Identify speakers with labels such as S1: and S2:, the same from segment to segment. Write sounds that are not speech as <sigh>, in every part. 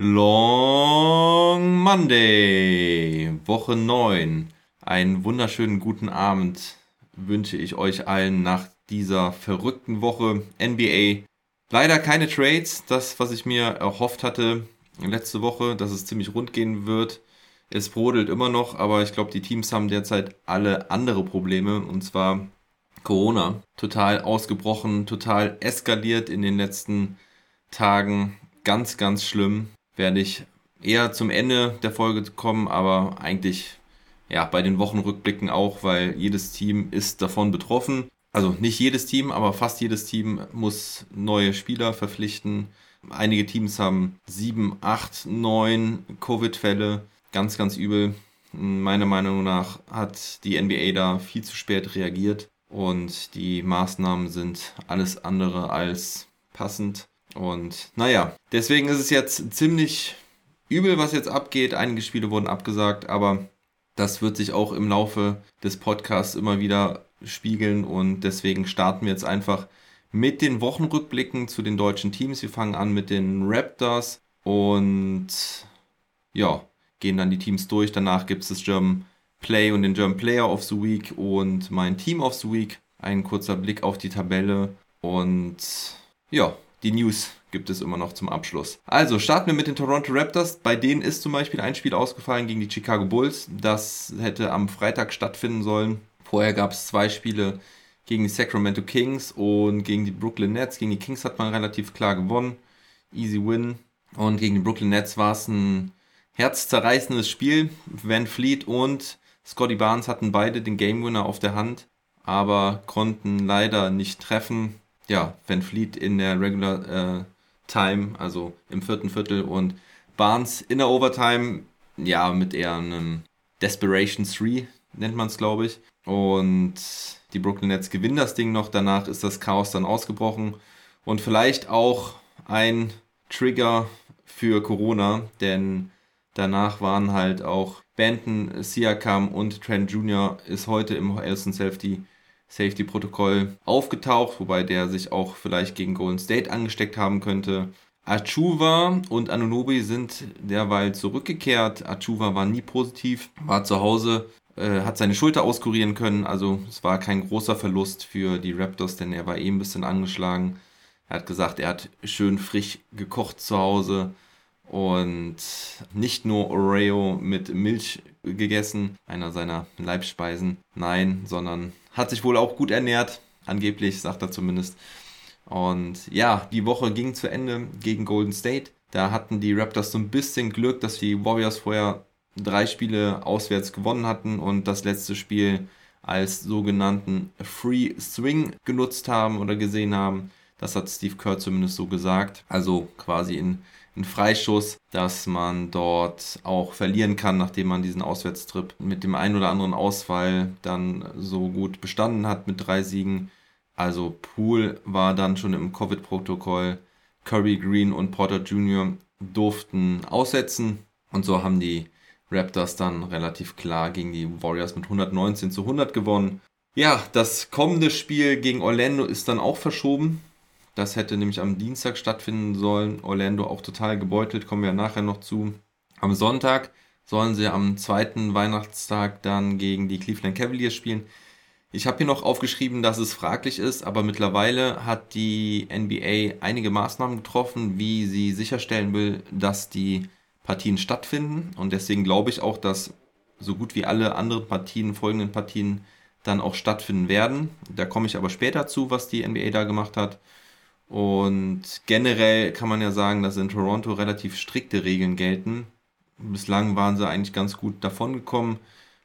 S1: Long Monday, Woche 9. Einen wunderschönen guten Abend wünsche ich euch allen nach dieser verrückten Woche NBA. Leider keine Trades, das, was ich mir erhofft hatte letzte Woche, dass es ziemlich rund gehen wird. Es brodelt immer noch, aber ich glaube, die Teams haben derzeit alle andere Probleme und zwar Corona. Total ausgebrochen, total eskaliert in den letzten Tagen. Ganz, ganz schlimm. Werde ich eher zum Ende der Folge kommen, aber eigentlich ja bei den Wochenrückblicken auch, weil jedes Team ist davon betroffen. Also nicht jedes Team, aber fast jedes Team muss neue Spieler verpflichten. Einige Teams haben sieben, acht, neun Covid-Fälle ganz, ganz übel. Meiner Meinung nach hat die NBA da viel zu spät reagiert und die Maßnahmen sind alles andere als passend. Und naja, deswegen ist es jetzt ziemlich übel, was jetzt abgeht. Einige Spiele wurden abgesagt, aber das wird sich auch im Laufe des Podcasts immer wieder spiegeln und deswegen starten wir jetzt einfach mit den Wochenrückblicken zu den deutschen Teams. Wir fangen an mit den Raptors und ja, gehen dann die Teams durch. Danach gibt es das German Play und den German Player of the Week und mein Team of the Week. Ein kurzer Blick auf die Tabelle und ja, die News gibt es immer noch zum Abschluss. Also starten wir mit den Toronto Raptors. Bei denen ist zum Beispiel ein Spiel ausgefallen gegen die Chicago Bulls. Das hätte am Freitag stattfinden sollen. Vorher gab es zwei Spiele gegen die Sacramento Kings und gegen die Brooklyn Nets. Gegen die Kings hat man relativ klar gewonnen. Easy Win. Und gegen die Brooklyn Nets war es ein herzzerreißendes Spiel. Van Fleet und Scotty Barnes hatten beide den Game Winner auf der Hand, aber konnten leider nicht treffen. Ja, Van Fleet in der Regular äh, Time, also im vierten Viertel und Barnes in der Overtime, ja, mit eher einem Desperation 3 nennt man es, glaube ich. Und die Brooklyn Nets gewinnen das Ding noch. Danach ist das Chaos dann ausgebrochen. Und vielleicht auch ein Trigger für Corona, denn Danach waren halt auch Benton, Siakam und Trent Jr. ist heute im Elson Safety Safety Protokoll aufgetaucht, wobei der sich auch vielleicht gegen Golden State angesteckt haben könnte. Achuva und Anunobi sind derweil zurückgekehrt. Achuva war nie positiv, war zu Hause, äh, hat seine Schulter auskurieren können, also es war kein großer Verlust für die Raptors, denn er war eh ein bisschen angeschlagen. Er hat gesagt, er hat schön frisch gekocht zu Hause und nicht nur Oreo mit Milch gegessen, einer seiner Leibspeisen, nein, sondern hat sich wohl auch gut ernährt, angeblich, sagt er zumindest. Und ja, die Woche ging zu Ende gegen Golden State. Da hatten die Raptors so ein bisschen Glück, dass die Warriors vorher drei Spiele auswärts gewonnen hatten und das letzte Spiel als sogenannten Free Swing genutzt haben oder gesehen haben. Das hat Steve Kerr zumindest so gesagt. Also quasi in ein Freischuss, dass man dort auch verlieren kann, nachdem man diesen Auswärtstrip mit dem einen oder anderen Ausfall dann so gut bestanden hat mit drei Siegen. Also Poole war dann schon im Covid-Protokoll. Curry, Green und Porter Jr. durften aussetzen und so haben die Raptors dann relativ klar gegen die Warriors mit 119 zu 100 gewonnen. Ja, das kommende Spiel gegen Orlando ist dann auch verschoben. Das hätte nämlich am Dienstag stattfinden sollen. Orlando auch total gebeutelt, kommen wir nachher noch zu. Am Sonntag sollen sie am zweiten Weihnachtstag dann gegen die Cleveland Cavaliers spielen. Ich habe hier noch aufgeschrieben, dass es fraglich ist, aber mittlerweile hat die NBA einige Maßnahmen getroffen, wie sie sicherstellen will, dass die Partien stattfinden. Und deswegen glaube ich auch, dass so gut wie alle anderen Partien, folgenden Partien, dann auch stattfinden werden. Da komme ich aber später zu, was die NBA da gemacht hat. Und generell kann man ja sagen, dass in Toronto relativ strikte Regeln gelten. Bislang waren sie eigentlich ganz gut davongekommen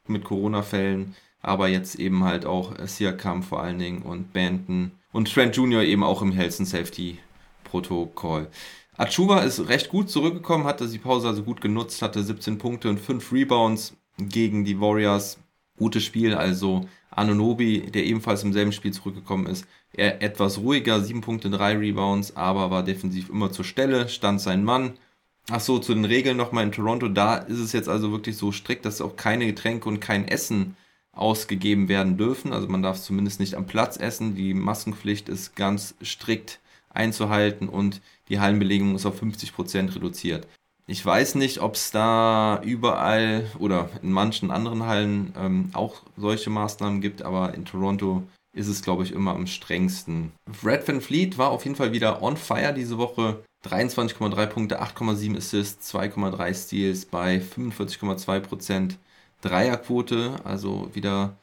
S1: mit Corona-Fällen, aber jetzt eben halt auch Siakam vor allen Dingen und Banton und Trent Jr. eben auch im Health and Safety Protokoll. Achuva ist recht gut zurückgekommen, hatte die Pause also gut genutzt, hatte 17 Punkte und 5 Rebounds gegen die Warriors. Gutes Spiel, also Anunobi, der ebenfalls im selben Spiel zurückgekommen ist, er etwas ruhiger, 7 Punkte, 3 Rebounds, aber war defensiv immer zur Stelle, stand sein Mann. Ach so, zu den Regeln nochmal in Toronto, da ist es jetzt also wirklich so strikt, dass auch keine Getränke und kein Essen ausgegeben werden dürfen. Also man darf zumindest nicht am Platz essen. Die Maskenpflicht ist ganz strikt einzuhalten und die Hallenbelegung ist auf 50% reduziert. Ich weiß nicht, ob es da überall oder in manchen anderen Hallen ähm, auch solche Maßnahmen gibt, aber in Toronto ist es, glaube ich, immer am strengsten. Red Van Fleet war auf jeden Fall wieder on fire diese Woche. 23,3 Punkte, 8,7 Assists, 2,3 Steals bei 45,2% Dreierquote. Also wieder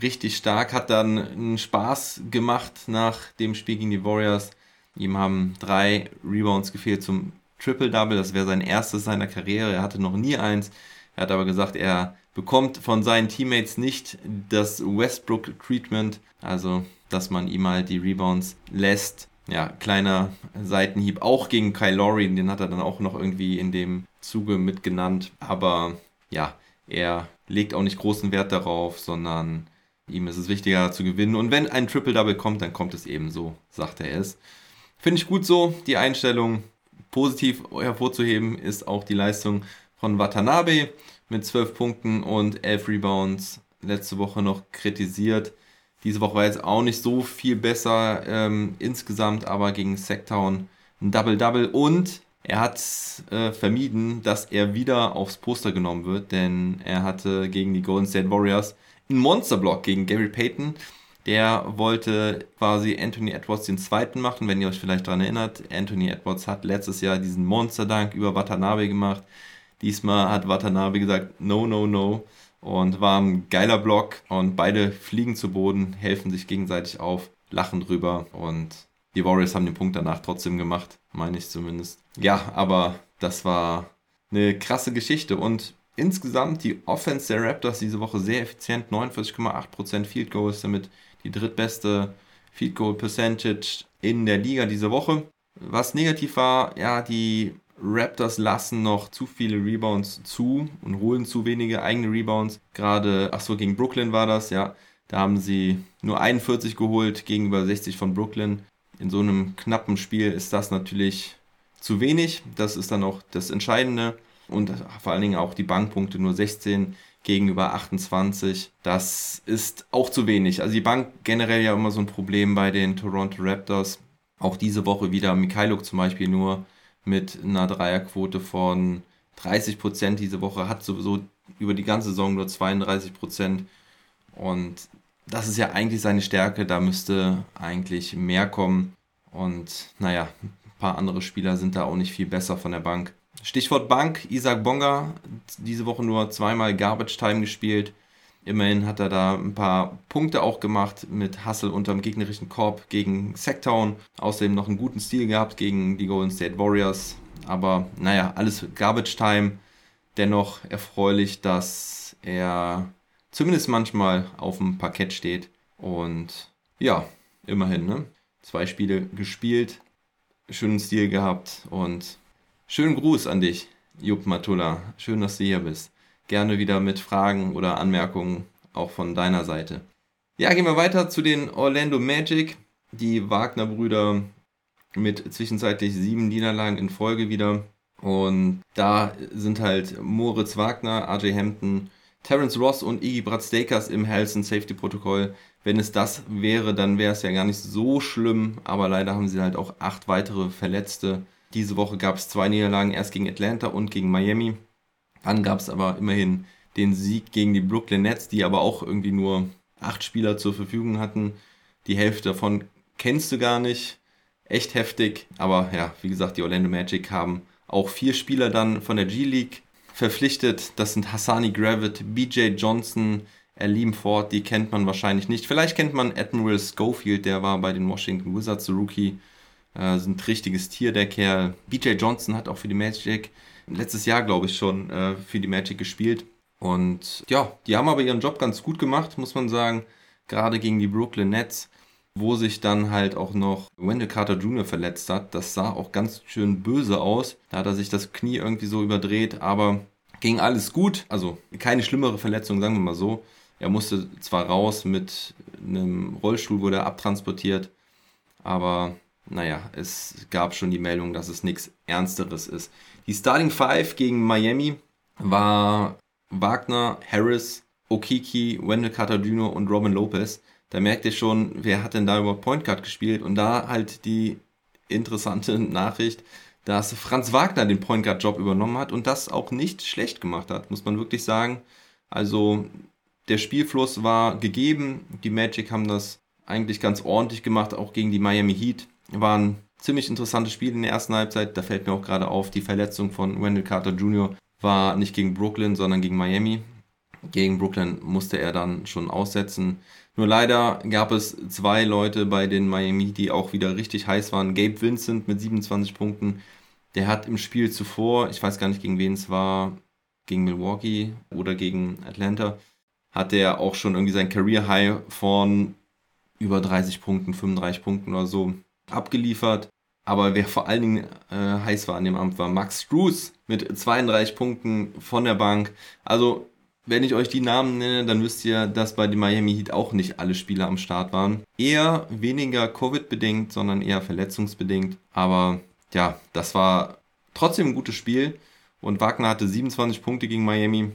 S1: richtig stark. Hat dann einen Spaß gemacht nach dem Spiel gegen die Warriors. Ihm haben drei Rebounds gefehlt zum Triple-Double. Das wäre sein erstes seiner Karriere. Er hatte noch nie eins. Er hat aber gesagt, er bekommt von seinen Teammates nicht das Westbrook-Treatment. Also, dass man ihm halt die Rebounds lässt. Ja, kleiner Seitenhieb auch gegen Kyle Lowry. Den hat er dann auch noch irgendwie in dem Zuge mitgenannt. Aber ja, er legt auch nicht großen Wert darauf, sondern ihm ist es wichtiger zu gewinnen. Und wenn ein Triple-Double kommt, dann kommt es eben so, sagt er es. Finde ich gut so, die Einstellung. Positiv hervorzuheben ist auch die Leistung von Watanabe mit 12 Punkten und 11 Rebounds. Letzte Woche noch kritisiert. Diese Woche war jetzt auch nicht so viel besser ähm, insgesamt, aber gegen Sacktown ein Double-Double und er hat äh, vermieden, dass er wieder aufs Poster genommen wird, denn er hatte gegen die Golden State Warriors einen Monsterblock gegen Gary Payton. Der wollte quasi Anthony Edwards den zweiten machen, wenn ihr euch vielleicht daran erinnert. Anthony Edwards hat letztes Jahr diesen Monsterdank über Watanabe gemacht. Diesmal hat Watanabe gesagt, no, no, no. Und war ein geiler Block und beide fliegen zu Boden, helfen sich gegenseitig auf, lachen drüber und die Warriors haben den Punkt danach trotzdem gemacht, meine ich zumindest. Ja, aber das war eine krasse Geschichte und insgesamt die Offense der Raptors diese Woche sehr effizient, 49,8% Field Goals, damit die drittbeste Field Goal Percentage in der Liga diese Woche. Was negativ war, ja, die Raptors lassen noch zu viele Rebounds zu und holen zu wenige eigene Rebounds. Gerade, ach so, gegen Brooklyn war das, ja. Da haben sie nur 41 geholt gegenüber 60 von Brooklyn in so einem knappen Spiel ist das natürlich zu wenig. Das ist dann auch das Entscheidende. Und vor allen Dingen auch die Bankpunkte nur 16 gegenüber 28. Das ist auch zu wenig. Also die Bank generell ja immer so ein Problem bei den Toronto Raptors. Auch diese Woche wieder Mikhailuk zum Beispiel nur mit einer Dreierquote von 30 Prozent diese Woche, hat sowieso über die ganze Saison nur 32 Prozent. Und das ist ja eigentlich seine Stärke, da müsste eigentlich mehr kommen. Und naja, ein paar andere Spieler sind da auch nicht viel besser von der Bank. Stichwort Bank, Isaac Bonga, diese Woche nur zweimal Garbage Time gespielt. Immerhin hat er da ein paar Punkte auch gemacht mit Hustle unterm gegnerischen Korb gegen Sacktown. Außerdem noch einen guten Stil gehabt gegen die Golden State Warriors. Aber naja, alles Garbage Time. Dennoch erfreulich, dass er zumindest manchmal auf dem Parkett steht. Und ja, immerhin, ne? Zwei Spiele gespielt, schönen Stil gehabt und schönen Gruß an dich, Jupp Matula. Schön, dass du hier bist. Gerne wieder mit Fragen oder Anmerkungen auch von deiner Seite. Ja, gehen wir weiter zu den Orlando Magic. Die Wagner-Brüder mit zwischenzeitlich sieben Niederlagen in Folge wieder. Und da sind halt Moritz Wagner, AJ Hampton, Terence Ross und Iggy Bratstakers im Health and Safety Protokoll. Wenn es das wäre, dann wäre es ja gar nicht so schlimm, aber leider haben sie halt auch acht weitere Verletzte. Diese Woche gab es zwei Niederlagen, erst gegen Atlanta und gegen Miami. Dann gab es aber immerhin den Sieg gegen die Brooklyn Nets, die aber auch irgendwie nur acht Spieler zur Verfügung hatten. Die Hälfte davon kennst du gar nicht. Echt heftig. Aber ja, wie gesagt, die Orlando Magic haben auch vier Spieler dann von der G-League verpflichtet. Das sind Hassani Gravett, BJ Johnson, Alim Ford, die kennt man wahrscheinlich nicht. Vielleicht kennt man Admiral Schofield, der war bei den Washington Wizards Rookie. Äh, sind richtiges Tier, der Kerl. BJ Johnson hat auch für die Magic letztes Jahr, glaube ich, schon äh, für die Magic gespielt. Und ja, die haben aber ihren Job ganz gut gemacht, muss man sagen. Gerade gegen die Brooklyn Nets, wo sich dann halt auch noch Wendell Carter Jr. verletzt hat. Das sah auch ganz schön böse aus. Da hat er sich das Knie irgendwie so überdreht, aber ging alles gut. Also keine schlimmere Verletzung, sagen wir mal so. Er musste zwar raus mit einem Rollstuhl, wurde er abtransportiert, aber naja, es gab schon die Meldung, dass es nichts Ernsteres ist. Die Starting Five gegen Miami war Wagner, Harris, Okiki, Wendell Jr. und Robin Lopez. Da merkt ihr schon, wer hat denn da über Point Guard gespielt und da halt die interessante <laughs> Nachricht, dass Franz Wagner den Point Guard Job übernommen hat und das auch nicht schlecht gemacht hat, muss man wirklich sagen. Also der Spielfluss war gegeben. Die Magic haben das eigentlich ganz ordentlich gemacht, auch gegen die Miami Heat. War ein ziemlich interessantes Spiel in der ersten Halbzeit. Da fällt mir auch gerade auf, die Verletzung von Wendell Carter Jr. war nicht gegen Brooklyn, sondern gegen Miami. Gegen Brooklyn musste er dann schon aussetzen. Nur leider gab es zwei Leute bei den Miami, die auch wieder richtig heiß waren. Gabe Vincent mit 27 Punkten. Der hat im Spiel zuvor, ich weiß gar nicht gegen wen es war, gegen Milwaukee oder gegen Atlanta, hat er auch schon irgendwie sein Career High von über 30 Punkten, 35 Punkten oder so abgeliefert. Aber wer vor allen Dingen äh, heiß war an dem Amt, war Max Struess mit 32 Punkten von der Bank. Also, wenn ich euch die Namen nenne, dann wisst ihr, dass bei den Miami Heat auch nicht alle Spieler am Start waren. Eher weniger Covid-bedingt, sondern eher verletzungsbedingt. Aber ja, das war trotzdem ein gutes Spiel. Und Wagner hatte 27 Punkte gegen Miami.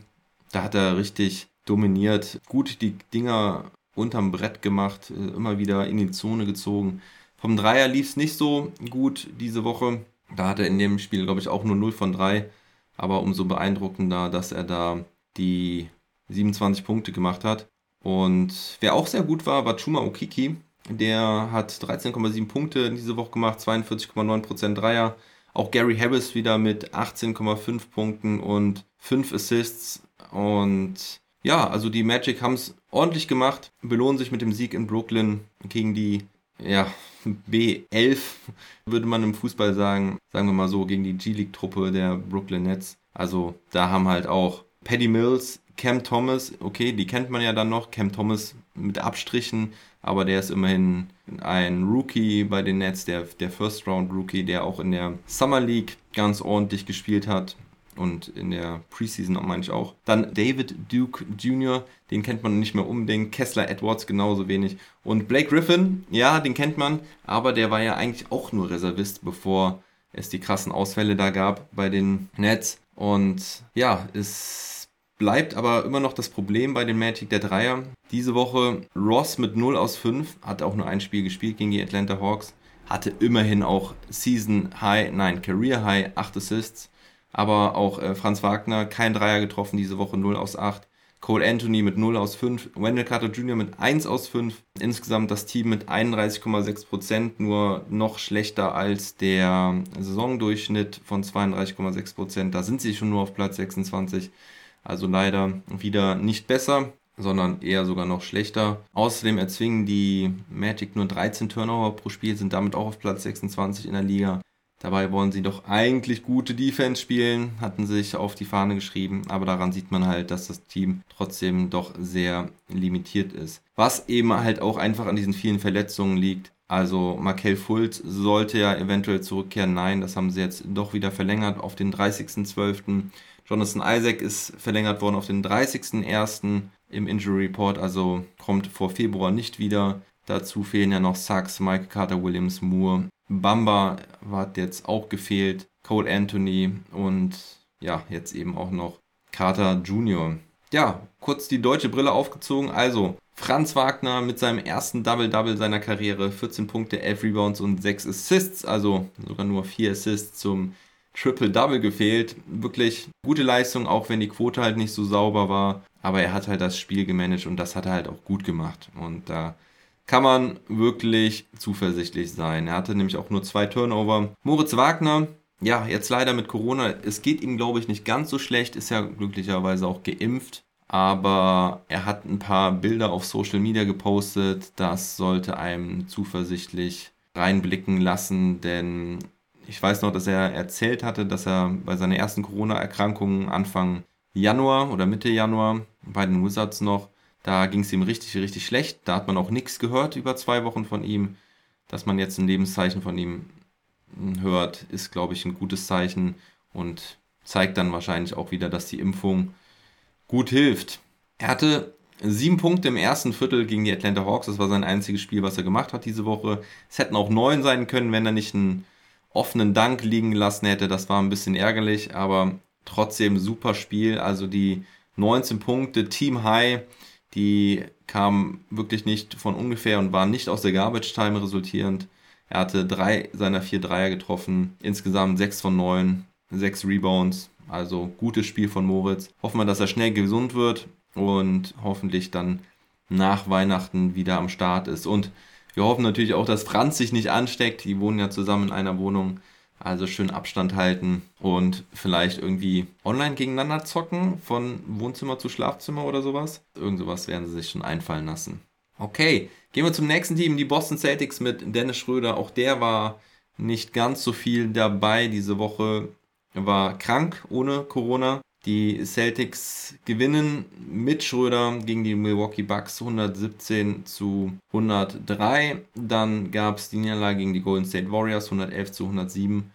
S1: Da hat er richtig dominiert, gut die Dinger unterm Brett gemacht, äh, immer wieder in die Zone gezogen. Vom Dreier lief es nicht so gut diese Woche. Da hat er in dem Spiel, glaube ich, auch nur 0 von 3. Aber umso beeindruckender, dass er da die 27 Punkte gemacht hat. Und wer auch sehr gut war, war Chuma Okiki. Der hat 13,7 Punkte diese Woche gemacht, 42,9% Dreier. Auch Gary Harris wieder mit 18,5 Punkten und 5 Assists. Und ja, also die Magic haben es ordentlich gemacht, belohnen sich mit dem Sieg in Brooklyn gegen die ja, B11, würde man im Fußball sagen, sagen wir mal so, gegen die G-League-Truppe der Brooklyn Nets. Also da haben halt auch Paddy Mills, Cam Thomas, okay, die kennt man ja dann noch, Cam Thomas mit Abstrichen, aber der ist immerhin ein Rookie bei den Nets, der, der First-Round-Rookie, der auch in der Summer League ganz ordentlich gespielt hat und in der Preseason meine ich auch. Dann David Duke Jr., den kennt man nicht mehr unbedingt. Kessler Edwards genauso wenig. Und Blake Griffin, ja, den kennt man, aber der war ja eigentlich auch nur Reservist, bevor es die krassen Ausfälle da gab bei den Nets. Und ja, es bleibt aber immer noch das Problem bei den Magic der Dreier. Diese Woche Ross mit 0 aus 5, hat auch nur ein Spiel gespielt gegen die Atlanta Hawks, hatte immerhin auch Season High, nein, Career High 8 Assists. Aber auch äh, Franz Wagner, kein Dreier getroffen diese Woche, 0 aus 8. Cole Anthony mit 0 aus 5, Wendell Carter Jr. mit 1 aus 5. Insgesamt das Team mit 31,6%, nur noch schlechter als der Saisondurchschnitt von 32,6%. Da sind sie schon nur auf Platz 26. Also leider wieder nicht besser, sondern eher sogar noch schlechter. Außerdem erzwingen die Magic nur 13 Turnover pro Spiel, sind damit auch auf Platz 26 in der Liga. Dabei wollen sie doch eigentlich gute Defense spielen, hatten sich auf die Fahne geschrieben, aber daran sieht man halt, dass das Team trotzdem doch sehr limitiert ist. Was eben halt auch einfach an diesen vielen Verletzungen liegt. Also Markel Fultz sollte ja eventuell zurückkehren. Nein, das haben sie jetzt doch wieder verlängert auf den 30.12. Jonathan Isaac ist verlängert worden auf den 30.01. im Injury Report, also kommt vor Februar nicht wieder. Dazu fehlen ja noch Sachs, Mike Carter Williams, Moore Bamba hat jetzt auch gefehlt, Cole Anthony und ja, jetzt eben auch noch Carter Jr. Ja, kurz die deutsche Brille aufgezogen. Also, Franz Wagner mit seinem ersten Double-Double seiner Karriere, 14 Punkte, 11 Rebounds und 6 Assists, also sogar nur 4 Assists zum Triple-Double gefehlt. Wirklich gute Leistung, auch wenn die Quote halt nicht so sauber war. Aber er hat halt das Spiel gemanagt und das hat er halt auch gut gemacht. Und da kann man wirklich zuversichtlich sein. Er hatte nämlich auch nur zwei Turnover. Moritz Wagner, ja, jetzt leider mit Corona. Es geht ihm, glaube ich, nicht ganz so schlecht. Ist ja glücklicherweise auch geimpft. Aber er hat ein paar Bilder auf Social Media gepostet. Das sollte einem zuversichtlich reinblicken lassen, denn ich weiß noch, dass er erzählt hatte, dass er bei seiner ersten Corona-Erkrankung Anfang Januar oder Mitte Januar bei den Wizards noch da ging es ihm richtig, richtig schlecht. Da hat man auch nichts gehört über zwei Wochen von ihm. Dass man jetzt ein Lebenszeichen von ihm hört, ist, glaube ich, ein gutes Zeichen und zeigt dann wahrscheinlich auch wieder, dass die Impfung gut hilft. Er hatte sieben Punkte im ersten Viertel gegen die Atlanta Hawks. Das war sein einziges Spiel, was er gemacht hat diese Woche. Es hätten auch neun sein können, wenn er nicht einen offenen Dank liegen gelassen hätte. Das war ein bisschen ärgerlich, aber trotzdem super Spiel. Also die 19 Punkte, Team High die kamen wirklich nicht von ungefähr und waren nicht aus der Garbage Time resultierend. Er hatte drei seiner vier Dreier getroffen, insgesamt sechs von neun, sechs Rebounds. Also gutes Spiel von Moritz. Hoffen wir, dass er schnell gesund wird und hoffentlich dann nach Weihnachten wieder am Start ist. Und wir hoffen natürlich auch, dass Franz sich nicht ansteckt. Die wohnen ja zusammen in einer Wohnung. Also schön Abstand halten und vielleicht irgendwie online gegeneinander zocken, von Wohnzimmer zu Schlafzimmer oder sowas. Irgend sowas werden sie sich schon einfallen lassen. Okay, gehen wir zum nächsten Team, die Boston Celtics mit Dennis Schröder. Auch der war nicht ganz so viel dabei diese Woche. Er war krank ohne Corona. Die Celtics gewinnen mit Schröder gegen die Milwaukee Bucks 117 zu 103. Dann gab es die Niederlage gegen die Golden State Warriors 111 zu 107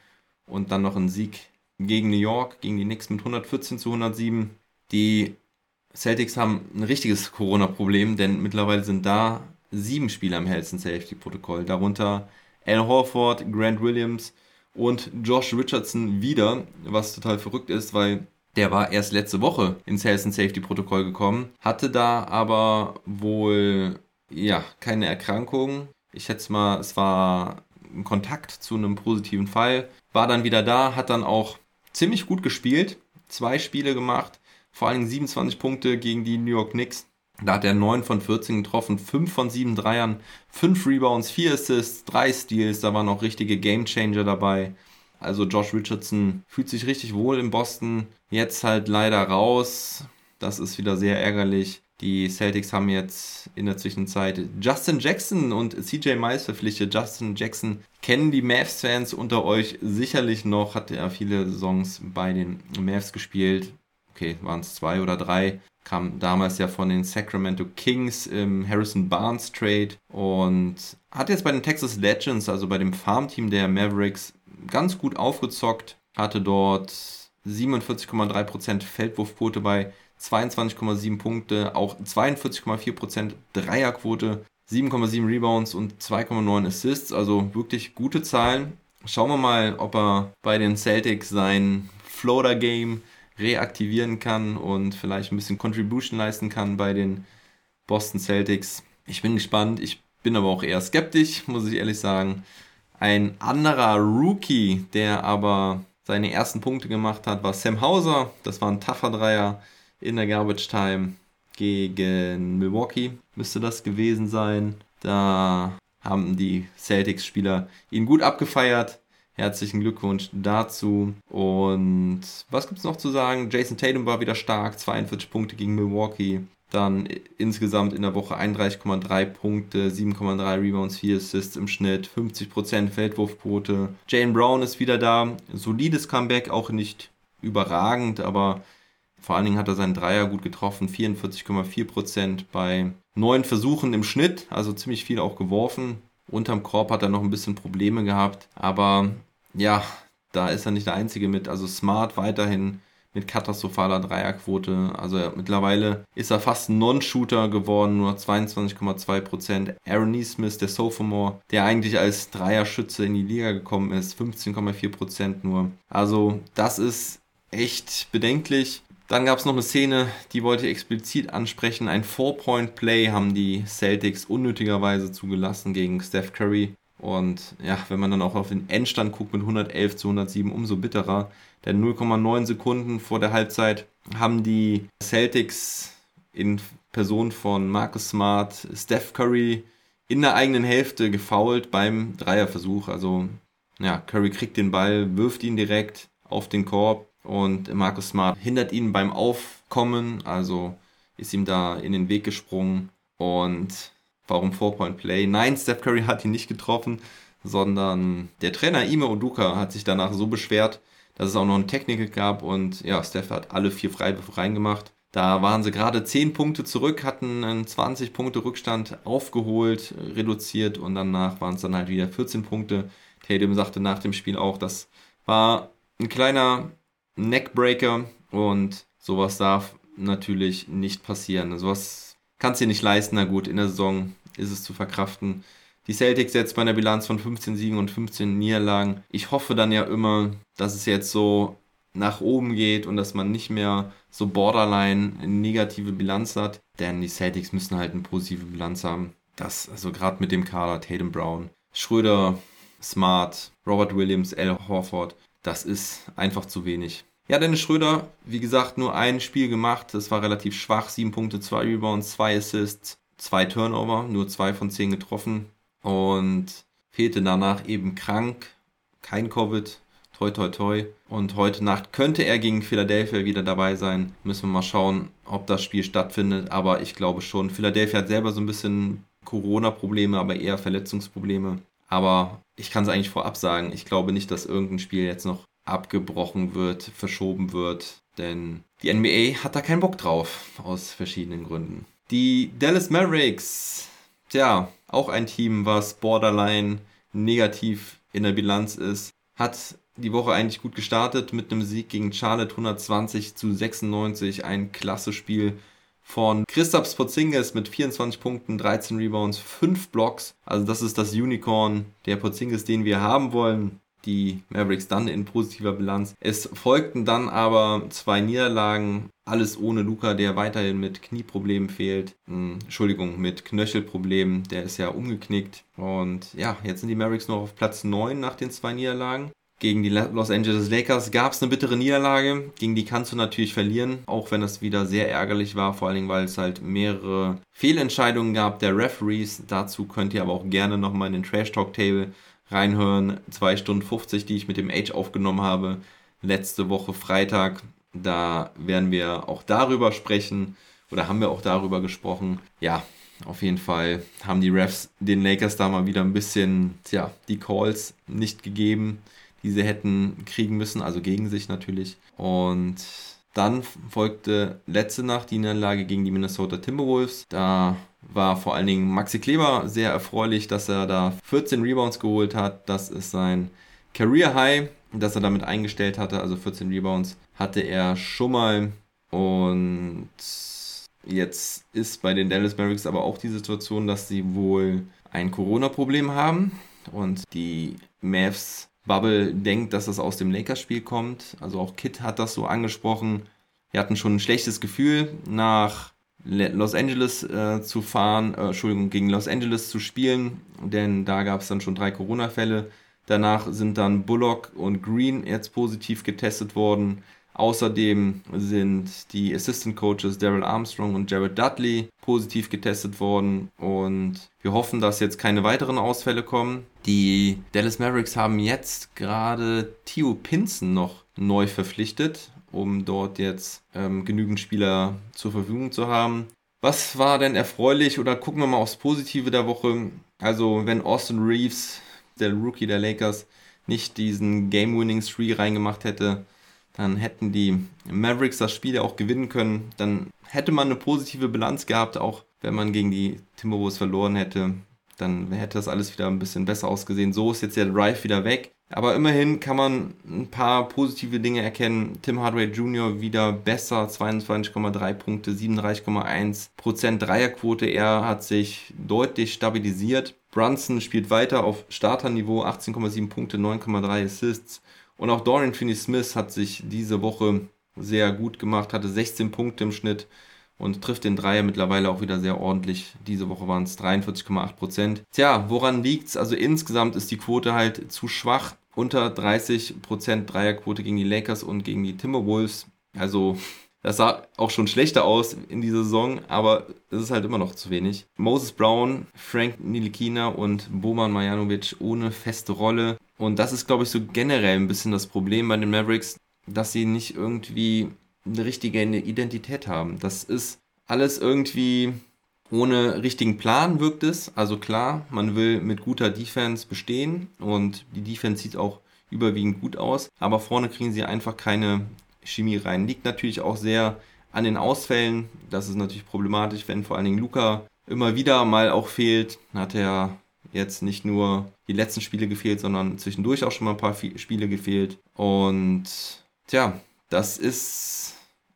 S1: und dann noch ein Sieg gegen New York, gegen die Knicks mit 114 zu 107. Die Celtics haben ein richtiges Corona-Problem, denn mittlerweile sind da sieben Spieler im Health and Safety-Protokoll, darunter Al Horford, Grant Williams und Josh Richardson wieder, was total verrückt ist, weil der war erst letzte Woche ins Health and Safety Protokoll gekommen, hatte da aber wohl ja keine Erkrankung. Ich schätze mal, es war ein Kontakt zu einem positiven Fall. War dann wieder da, hat dann auch ziemlich gut gespielt, zwei Spiele gemacht, vor allem 27 Punkte gegen die New York Knicks. Da hat er 9 von 14 getroffen, 5 von 7 Dreiern, 5 Rebounds, 4 Assists, 3 Steals, da waren auch richtige Game Changer dabei. Also Josh Richardson fühlt sich richtig wohl in Boston. Jetzt halt leider raus. Das ist wieder sehr ärgerlich. Die Celtics haben jetzt in der Zwischenzeit Justin Jackson und CJ Miles verpflichtet. Justin Jackson kennen die Mavs-Fans unter euch sicherlich noch. Hat er viele Saisons bei den Mavs gespielt. Okay, waren es zwei oder drei. Kam damals ja von den Sacramento Kings im Harrison Barnes Trade und hat jetzt bei den Texas Legends, also bei dem Farmteam der Mavericks, ganz gut aufgezockt, hatte dort 47,3% Feldwurfquote bei 22,7 Punkte, auch 42,4% Dreierquote, 7,7 Rebounds und 2,9 Assists, also wirklich gute Zahlen. Schauen wir mal, ob er bei den Celtics sein Floater Game reaktivieren kann und vielleicht ein bisschen Contribution leisten kann bei den Boston Celtics. Ich bin gespannt, ich bin aber auch eher skeptisch, muss ich ehrlich sagen. Ein anderer Rookie, der aber seine ersten Punkte gemacht hat, war Sam Hauser. Das war ein tougher Dreier in der Garbage Time gegen Milwaukee, müsste das gewesen sein. Da haben die Celtics-Spieler ihn gut abgefeiert. Herzlichen Glückwunsch dazu. Und was gibt es noch zu sagen? Jason Tatum war wieder stark, 42 Punkte gegen Milwaukee. Dann insgesamt in der Woche 31,3 Punkte, 7,3 Rebounds, 4 Assists im Schnitt, 50% Feldwurfquote. Jane Brown ist wieder da. Solides Comeback, auch nicht überragend, aber vor allen Dingen hat er seinen Dreier gut getroffen. 44,4% bei neun Versuchen im Schnitt, also ziemlich viel auch geworfen. Unterm Korb hat er noch ein bisschen Probleme gehabt, aber ja, da ist er nicht der Einzige mit. Also Smart weiterhin mit katastrophaler Dreierquote. Also mittlerweile ist er fast ein Non-Shooter geworden, nur 22,2%. Aaron Neesmith, der Sophomore, der eigentlich als Dreierschütze in die Liga gekommen ist, 15,4% nur. Also das ist echt bedenklich. Dann gab es noch eine Szene, die wollte ich explizit ansprechen. Ein Four-Point-Play haben die Celtics unnötigerweise zugelassen gegen Steph Curry. Und ja, wenn man dann auch auf den Endstand guckt mit 111 zu 107, umso bitterer. Denn 0,9 Sekunden vor der Halbzeit haben die Celtics in Person von Marcus Smart Steph Curry in der eigenen Hälfte gefoult beim Dreierversuch. Also ja, Curry kriegt den Ball, wirft ihn direkt auf den Korb und Marcus Smart hindert ihn beim Aufkommen, also ist ihm da in den Weg gesprungen und warum Four-Point Play? Nein, Steph Curry hat ihn nicht getroffen, sondern der Trainer Ime Oduka hat sich danach so beschwert, dass es auch noch eine Technik gab und ja, Steph hat alle vier Freiwürfe reingemacht. Da waren sie gerade 10 Punkte zurück, hatten einen 20 Punkte Rückstand aufgeholt, reduziert und danach waren es dann halt wieder 14 Punkte. Tatum sagte nach dem Spiel auch, das war ein kleiner Neckbreaker und sowas darf natürlich nicht passieren. Sowas kannst du dir nicht leisten. Na gut, in der Saison ist es zu verkraften. Die Celtics jetzt bei einer Bilanz von 15 Siegen und 15 Niederlagen. Ich hoffe dann ja immer, dass es jetzt so nach oben geht und dass man nicht mehr so borderline eine negative Bilanz hat. Denn die Celtics müssen halt eine positive Bilanz haben. Das, also gerade mit dem Kader Tatum Brown. Schröder Smart, Robert Williams, Al Horford. Das ist einfach zu wenig. Ja, Dennis Schröder, wie gesagt, nur ein Spiel gemacht. Das war relativ schwach. Sieben Punkte, zwei Rebounds, zwei Assists, zwei Turnover, nur zwei von zehn getroffen. Und fehlte danach eben krank. Kein Covid. Toi, toi, toi. Und heute Nacht könnte er gegen Philadelphia wieder dabei sein. Müssen wir mal schauen, ob das Spiel stattfindet. Aber ich glaube schon. Philadelphia hat selber so ein bisschen Corona-Probleme, aber eher Verletzungsprobleme. Aber ich kann es eigentlich vorab sagen. Ich glaube nicht, dass irgendein Spiel jetzt noch abgebrochen wird, verschoben wird. Denn die NBA hat da keinen Bock drauf. Aus verschiedenen Gründen. Die Dallas Mavericks. Tja, auch ein Team, was borderline negativ in der Bilanz ist. Hat die Woche eigentlich gut gestartet mit einem Sieg gegen Charlotte 120 zu 96. Ein klasse Spiel von Christoph Porzingis mit 24 Punkten, 13 Rebounds, 5 Blocks. Also das ist das Unicorn der Porzingis, den wir haben wollen. Die Mavericks dann in positiver Bilanz. Es folgten dann aber zwei Niederlagen. Alles ohne Luca, der weiterhin mit Knieproblemen fehlt. Hm, Entschuldigung, mit Knöchelproblemen. Der ist ja umgeknickt. Und ja, jetzt sind die Mavericks noch auf Platz 9 nach den zwei Niederlagen. Gegen die Los Angeles Lakers gab es eine bittere Niederlage. Gegen die kannst du natürlich verlieren, auch wenn das wieder sehr ärgerlich war, vor allen Dingen, weil es halt mehrere Fehlentscheidungen gab der Referees. Dazu könnt ihr aber auch gerne nochmal in den Trash Talk Table reinhören. 2 Stunden 50, die ich mit dem Age aufgenommen habe. Letzte Woche Freitag. Da werden wir auch darüber sprechen. Oder haben wir auch darüber gesprochen. Ja, auf jeden Fall haben die Refs den Lakers da mal wieder ein bisschen, tja, die Calls nicht gegeben die sie hätten kriegen müssen, also gegen sich natürlich. Und dann folgte letzte Nacht die Niederlage gegen die Minnesota Timberwolves. Da war vor allen Dingen Maxi Kleber sehr erfreulich, dass er da 14 Rebounds geholt hat. Das ist sein Career High, das er damit eingestellt hatte. Also 14 Rebounds hatte er schon mal. Und jetzt ist bei den Dallas Mavericks aber auch die Situation, dass sie wohl ein Corona-Problem haben. Und die Mavs Bubble denkt, dass das aus dem Lakers-Spiel kommt. Also auch Kit hat das so angesprochen. Wir hatten schon ein schlechtes Gefühl, nach Los Angeles äh, zu fahren, äh, Entschuldigung, gegen Los Angeles zu spielen, denn da gab es dann schon drei Corona-Fälle. Danach sind dann Bullock und Green jetzt positiv getestet worden. Außerdem sind die Assistant Coaches Daryl Armstrong und Jared Dudley positiv getestet worden und wir hoffen, dass jetzt keine weiteren Ausfälle kommen. Die Dallas Mavericks haben jetzt gerade Theo Pinson noch neu verpflichtet, um dort jetzt ähm, genügend Spieler zur Verfügung zu haben. Was war denn erfreulich oder gucken wir mal aufs Positive der Woche? Also, wenn Austin Reeves, der Rookie der Lakers, nicht diesen Game-Winning-Streak reingemacht hätte, dann hätten die Mavericks das Spiel ja auch gewinnen können. Dann hätte man eine positive Bilanz gehabt, auch wenn man gegen die Timberwolves verloren hätte. Dann hätte das alles wieder ein bisschen besser ausgesehen. So ist jetzt der Drive wieder weg. Aber immerhin kann man ein paar positive Dinge erkennen. Tim Hardaway Jr. wieder besser, 22,3 Punkte, 37,1% Dreierquote. Er hat sich deutlich stabilisiert. Brunson spielt weiter auf Starterniveau, 18,7 Punkte, 9,3 Assists. Und auch Dorian Finney-Smith hat sich diese Woche sehr gut gemacht, hatte 16 Punkte im Schnitt und trifft den Dreier mittlerweile auch wieder sehr ordentlich. Diese Woche waren es 43,8 Prozent. Tja, woran liegt's? Also insgesamt ist die Quote halt zu schwach. Unter 30 Prozent Dreierquote gegen die Lakers und gegen die Timberwolves. Also das sah auch schon schlechter aus in dieser Saison, aber es ist halt immer noch zu wenig. Moses Brown, Frank Nilikina und Boman Marjanovic ohne feste Rolle. Und das ist, glaube ich, so generell ein bisschen das Problem bei den Mavericks, dass sie nicht irgendwie eine richtige Identität haben. Das ist alles irgendwie ohne richtigen Plan wirkt es. Also klar, man will mit guter Defense bestehen und die Defense sieht auch überwiegend gut aus, aber vorne kriegen sie einfach keine Chemie rein. Liegt natürlich auch sehr an den Ausfällen. Das ist natürlich problematisch, wenn vor allen Dingen Luca immer wieder mal auch fehlt. Hat er jetzt nicht nur die letzten Spiele gefehlt, sondern zwischendurch auch schon mal ein paar Spiele gefehlt. Und tja, das ist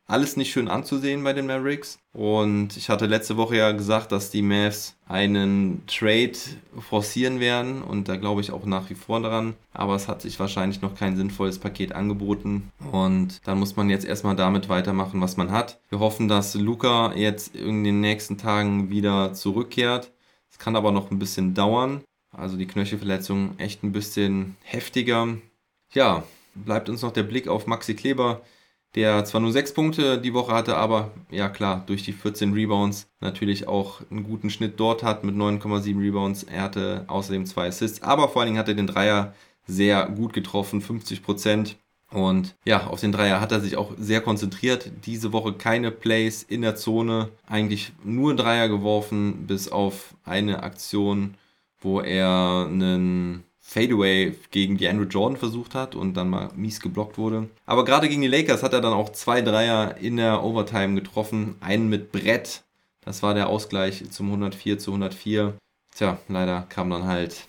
S1: alles nicht schön anzusehen bei den Mavericks. Und ich hatte letzte Woche ja gesagt, dass die Mavs einen Trade forcieren werden und da glaube ich auch nach wie vor daran. Aber es hat sich wahrscheinlich noch kein sinnvolles Paket angeboten und dann muss man jetzt erstmal damit weitermachen, was man hat. Wir hoffen, dass Luca jetzt in den nächsten Tagen wieder zurückkehrt. Kann aber noch ein bisschen dauern. Also die Knöchelverletzung echt ein bisschen heftiger. Ja, bleibt uns noch der Blick auf Maxi Kleber, der zwar nur 6 Punkte die Woche hatte, aber ja klar, durch die 14 Rebounds natürlich auch einen guten Schnitt dort hat mit 9,7 Rebounds. Er hatte außerdem zwei Assists, aber vor allen Dingen hat er den Dreier sehr gut getroffen, 50 Prozent. Und ja, auf den Dreier hat er sich auch sehr konzentriert. Diese Woche keine Plays in der Zone, eigentlich nur Dreier geworfen, bis auf eine Aktion, wo er einen Fadeaway gegen die Andrew Jordan versucht hat und dann mal mies geblockt wurde. Aber gerade gegen die Lakers hat er dann auch zwei Dreier in der Overtime getroffen. Einen mit Brett, das war der Ausgleich zum 104 zu 104. Tja, leider kam dann halt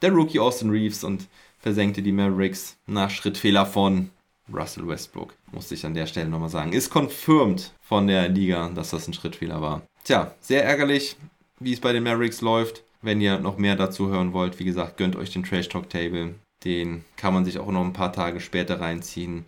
S1: der Rookie Austin Reeves und versenkte die Mavericks nach Schrittfehler von Russell Westbrook. Musste ich an der Stelle nochmal sagen. Ist confirmed von der Liga, dass das ein Schrittfehler war. Tja, sehr ärgerlich, wie es bei den Mavericks läuft. Wenn ihr noch mehr dazu hören wollt, wie gesagt, gönnt euch den Trash Talk Table. Den kann man sich auch noch ein paar Tage später reinziehen.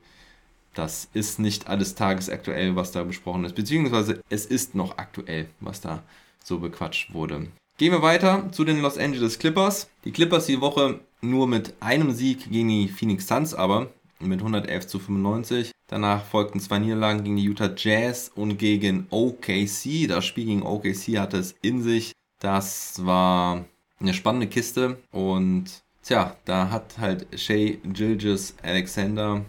S1: Das ist nicht alles tagesaktuell, was da besprochen ist, beziehungsweise es ist noch aktuell, was da so bequatscht wurde. Gehen wir weiter zu den Los Angeles Clippers. Die Clippers die Woche nur mit einem Sieg gegen die Phoenix Suns, aber mit 111 zu 95. Danach folgten zwei Niederlagen gegen die Utah Jazz und gegen OKC. Das Spiel gegen OKC hatte es in sich. Das war eine spannende Kiste und tja, da hat halt Shay Gilgis Alexander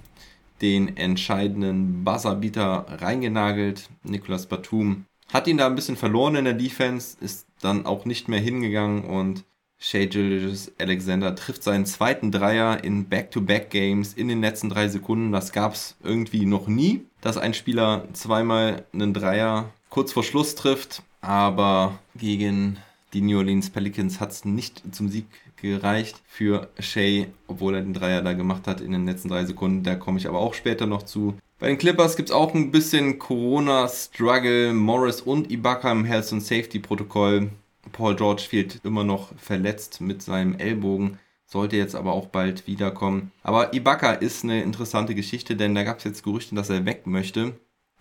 S1: den entscheidenden Buzzerbeater reingenagelt. Nicolas Batum hat ihn da ein bisschen verloren in der Defense, ist dann auch nicht mehr hingegangen und Shea Gilgis Alexander trifft seinen zweiten Dreier in Back-to-Back-Games in den letzten drei Sekunden. Das gab es irgendwie noch nie, dass ein Spieler zweimal einen Dreier kurz vor Schluss trifft, aber gegen die New Orleans Pelicans hat es nicht zum Sieg gereicht für Shea, obwohl er den Dreier da gemacht hat in den letzten drei Sekunden. Da komme ich aber auch später noch zu. Bei den Clippers gibt es auch ein bisschen Corona-Struggle. Morris und Ibaka im Health and Safety-Protokoll. Paul George fehlt immer noch verletzt mit seinem Ellbogen, sollte jetzt aber auch bald wiederkommen. Aber Ibaka ist eine interessante Geschichte, denn da gab es jetzt Gerüchte, dass er weg möchte.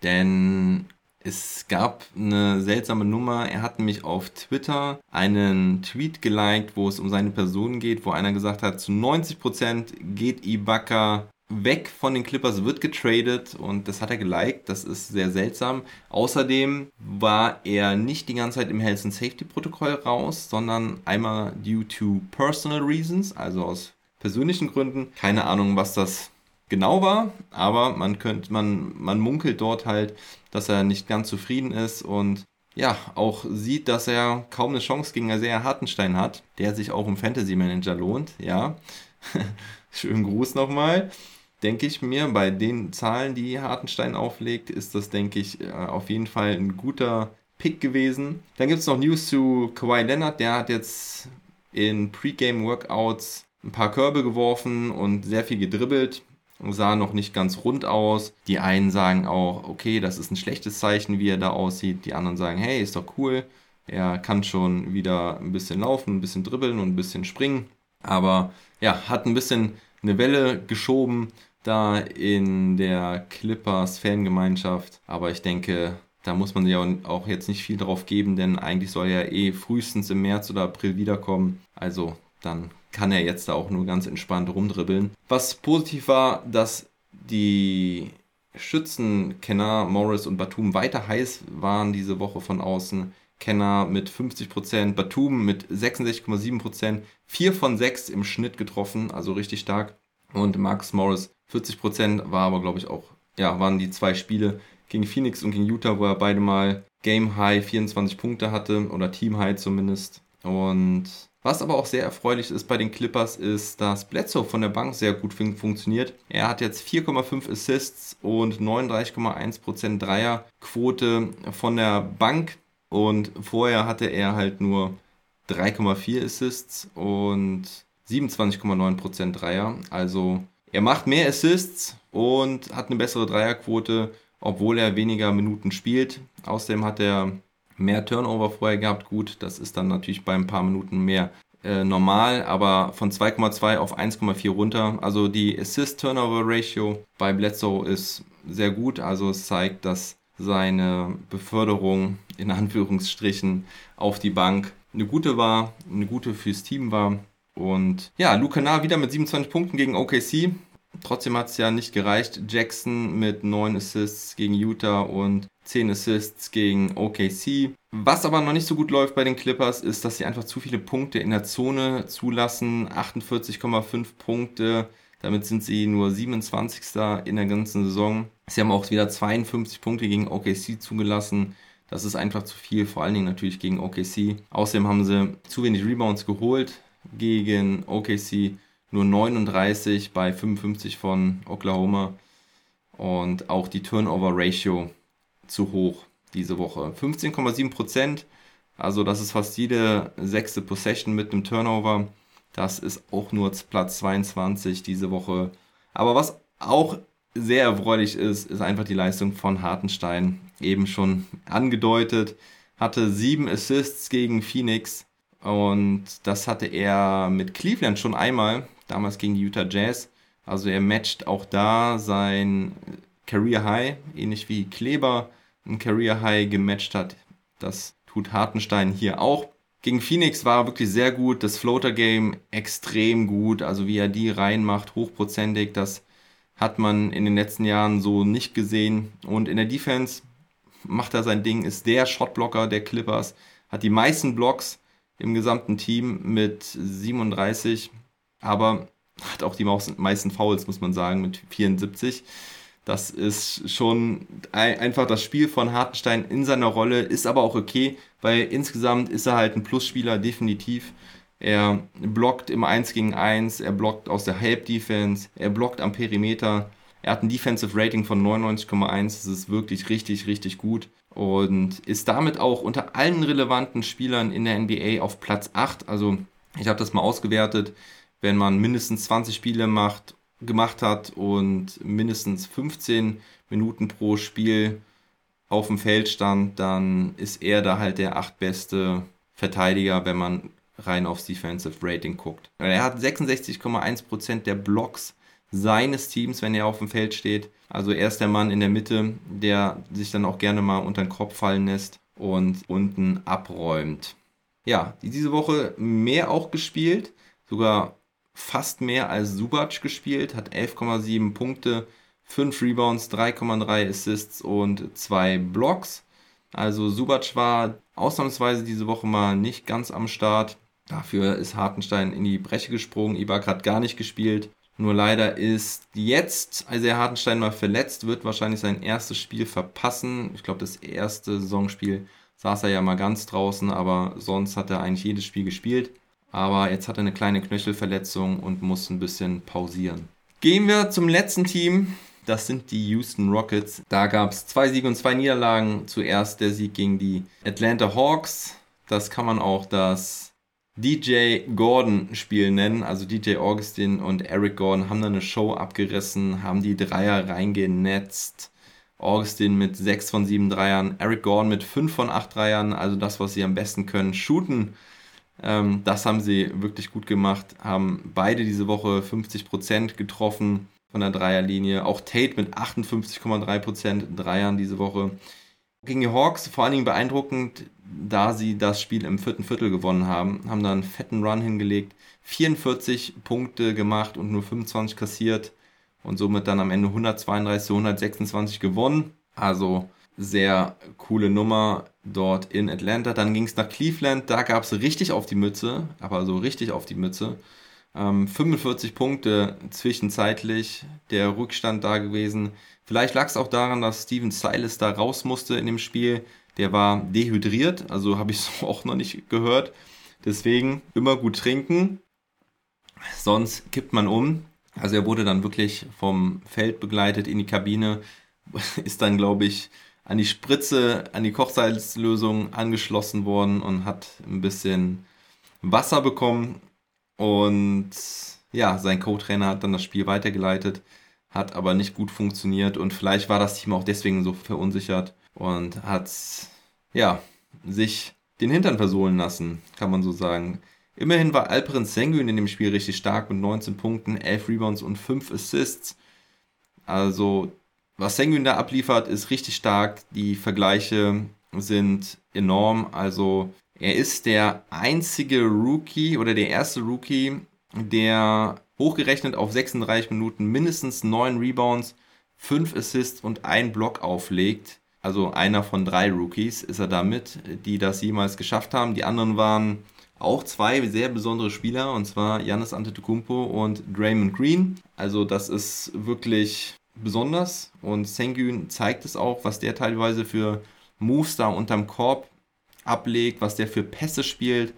S1: Denn es gab eine seltsame Nummer. Er hat nämlich auf Twitter einen Tweet geliked, wo es um seine Person geht, wo einer gesagt hat, zu 90% geht Ibaka weg von den Clippers, wird getradet und das hat er geliked. Das ist sehr seltsam. Außerdem war er nicht die ganze Zeit im Health and Safety Protokoll raus, sondern einmal due to personal reasons, also aus persönlichen Gründen. Keine Ahnung, was das genau war, aber man könnte, man, man munkelt dort halt, dass er nicht ganz zufrieden ist und ja, auch sieht, dass er kaum eine Chance gegen Isaiah Hartenstein hat, der sich auch im Fantasy Manager lohnt, ja. <laughs> Schönen Gruß nochmal denke ich mir, bei den Zahlen, die Hartenstein auflegt, ist das, denke ich, äh, auf jeden Fall ein guter Pick gewesen. Dann gibt es noch News zu Kawhi Leonard, der hat jetzt in Pre-Game-Workouts ein paar Körbe geworfen und sehr viel gedribbelt. Sah noch nicht ganz rund aus. Die einen sagen auch, okay, das ist ein schlechtes Zeichen, wie er da aussieht. Die anderen sagen, hey, ist doch cool. Er kann schon wieder ein bisschen laufen, ein bisschen dribbeln und ein bisschen springen. Aber ja, hat ein bisschen eine Welle geschoben da in der Clippers Fangemeinschaft. Aber ich denke, da muss man ja auch jetzt nicht viel drauf geben, denn eigentlich soll er eh frühestens im März oder April wiederkommen. Also dann kann er jetzt da auch nur ganz entspannt rumdribbeln. Was positiv war, dass die Schützen Kenner, Morris und Batum weiter heiß waren diese Woche von außen. Kenner mit 50%, Batum mit 66,7%, 4 von 6 im Schnitt getroffen, also richtig stark. Und Marcus Morris 40 Prozent war aber, glaube ich, auch, ja, waren die zwei Spiele gegen Phoenix und gegen Utah, wo er beide mal Game High 24 Punkte hatte oder Team High zumindest. Und was aber auch sehr erfreulich ist bei den Clippers, ist, dass Bledsoe von der Bank sehr gut fun funktioniert. Er hat jetzt 4,5 Assists und 39,1% Dreierquote von der Bank. Und vorher hatte er halt nur 3,4 Assists und 27,9% Dreier. Also er macht mehr Assists und hat eine bessere Dreierquote, obwohl er weniger Minuten spielt. Außerdem hat er mehr Turnover vorher gehabt. Gut, das ist dann natürlich bei ein paar Minuten mehr äh, normal, aber von 2,2 auf 1,4 runter. Also die Assist-Turnover-Ratio bei Bledsoe ist sehr gut. Also es zeigt, dass seine Beförderung in Anführungsstrichen auf die Bank eine gute war, eine gute fürs Team war. Und ja, Luke Nah wieder mit 27 Punkten gegen OKC. Trotzdem hat es ja nicht gereicht. Jackson mit 9 Assists gegen Utah und 10 Assists gegen OKC. Was aber noch nicht so gut läuft bei den Clippers, ist, dass sie einfach zu viele Punkte in der Zone zulassen. 48,5 Punkte. Damit sind sie nur 27. in der ganzen Saison. Sie haben auch wieder 52 Punkte gegen OKC zugelassen. Das ist einfach zu viel, vor allen Dingen natürlich gegen OKC. Außerdem haben sie zu wenig Rebounds geholt gegen OKC nur 39 bei 55 von Oklahoma und auch die Turnover Ratio zu hoch diese Woche. 15,7 Prozent, also das ist fast jede sechste Possession mit einem Turnover. Das ist auch nur Platz 22 diese Woche. Aber was auch sehr erfreulich ist, ist einfach die Leistung von Hartenstein. Eben schon angedeutet, hatte sieben Assists gegen Phoenix und das hatte er mit Cleveland schon einmal damals gegen die Utah Jazz. Also er matcht auch da sein Career High, ähnlich wie Kleber ein Career High gematcht hat. Das tut Hartenstein hier auch. Gegen Phoenix war er wirklich sehr gut. Das Floater Game extrem gut. Also wie er die reinmacht, hochprozentig, das hat man in den letzten Jahren so nicht gesehen. Und in der Defense macht er sein Ding, ist der Shotblocker der Clippers, hat die meisten Blocks im gesamten Team mit 37 aber hat auch die meisten Fouls, muss man sagen, mit 74. Das ist schon einfach das Spiel von Hartenstein in seiner Rolle, ist aber auch okay, weil insgesamt ist er halt ein Plusspieler, definitiv. Er blockt im 1 gegen 1, er blockt aus der Help Defense, er blockt am Perimeter. Er hat ein Defensive Rating von 99,1, das ist wirklich richtig, richtig gut und ist damit auch unter allen relevanten Spielern in der NBA auf Platz 8. Also ich habe das mal ausgewertet wenn man mindestens 20 Spiele macht, gemacht hat und mindestens 15 Minuten pro Spiel auf dem Feld stand, dann ist er da halt der achtbeste Verteidiger, wenn man rein aufs Defensive Rating guckt. Er hat 66,1% der Blocks seines Teams, wenn er auf dem Feld steht. Also er ist der Mann in der Mitte, der sich dann auch gerne mal unter den Kopf fallen lässt und unten abräumt. Ja, diese Woche mehr auch gespielt, sogar fast mehr als Subac gespielt, hat 11,7 Punkte, 5 Rebounds, 3,3 Assists und 2 Blocks. Also Subac war ausnahmsweise diese Woche mal nicht ganz am Start. Dafür ist Hartenstein in die Breche gesprungen. Ibak hat gar nicht gespielt. Nur leider ist jetzt, er Hartenstein mal verletzt, wird wahrscheinlich sein erstes Spiel verpassen. Ich glaube, das erste Saisonspiel saß er ja mal ganz draußen, aber sonst hat er eigentlich jedes Spiel gespielt. Aber jetzt hat er eine kleine Knöchelverletzung und muss ein bisschen pausieren. Gehen wir zum letzten Team. Das sind die Houston Rockets. Da gab es zwei Siege und zwei Niederlagen. Zuerst der Sieg gegen die Atlanta Hawks. Das kann man auch das DJ Gordon-Spiel nennen. Also DJ Augustin und Eric Gordon haben da eine Show abgerissen, haben die Dreier reingenetzt. Augustin mit 6 von 7 Dreiern, Eric Gordon mit 5 von 8 Dreiern, also das, was sie am besten können, shooten. Ähm, das haben sie wirklich gut gemacht, haben beide diese Woche 50% getroffen von der Dreierlinie. Auch Tate mit 58,3% Dreiern diese Woche. Gegen die Hawks vor allen Dingen beeindruckend, da sie das Spiel im vierten Viertel gewonnen haben, haben da einen fetten Run hingelegt, 44 Punkte gemacht und nur 25 kassiert und somit dann am Ende 132 zu 126 gewonnen. Also sehr coole Nummer dort in Atlanta. Dann ging es nach Cleveland, da gab es richtig auf die Mütze, aber so richtig auf die Mütze. Ähm, 45 Punkte zwischenzeitlich, der Rückstand da gewesen. Vielleicht lag es auch daran, dass Steven Silas da raus musste in dem Spiel. Der war dehydriert, also habe ich es <laughs> auch noch nicht gehört. Deswegen immer gut trinken, sonst kippt man um. Also er wurde dann wirklich vom Feld begleitet in die Kabine, <laughs> ist dann, glaube ich, an die Spritze, an die Kochsalzlösung angeschlossen worden und hat ein bisschen Wasser bekommen. Und ja, sein Co-Trainer hat dann das Spiel weitergeleitet, hat aber nicht gut funktioniert und vielleicht war das Team auch deswegen so verunsichert und hat ja sich den Hintern versohlen lassen, kann man so sagen. Immerhin war Alperen Sengun in dem Spiel richtig stark mit 19 Punkten, 11 Rebounds und 5 Assists. Also was Sengun da abliefert, ist richtig stark. Die Vergleiche sind enorm. Also Er ist der einzige Rookie oder der erste Rookie, der hochgerechnet auf 36 Minuten mindestens 9 Rebounds, 5 Assists und ein Block auflegt. Also einer von drei Rookies ist er damit, die das jemals geschafft haben. Die anderen waren auch zwei sehr besondere Spieler, und zwar Janis Antetokounmpo und Draymond Green. Also das ist wirklich besonders und Sengun zeigt es auch, was der teilweise für Moves da unterm Korb ablegt, was der für Pässe spielt.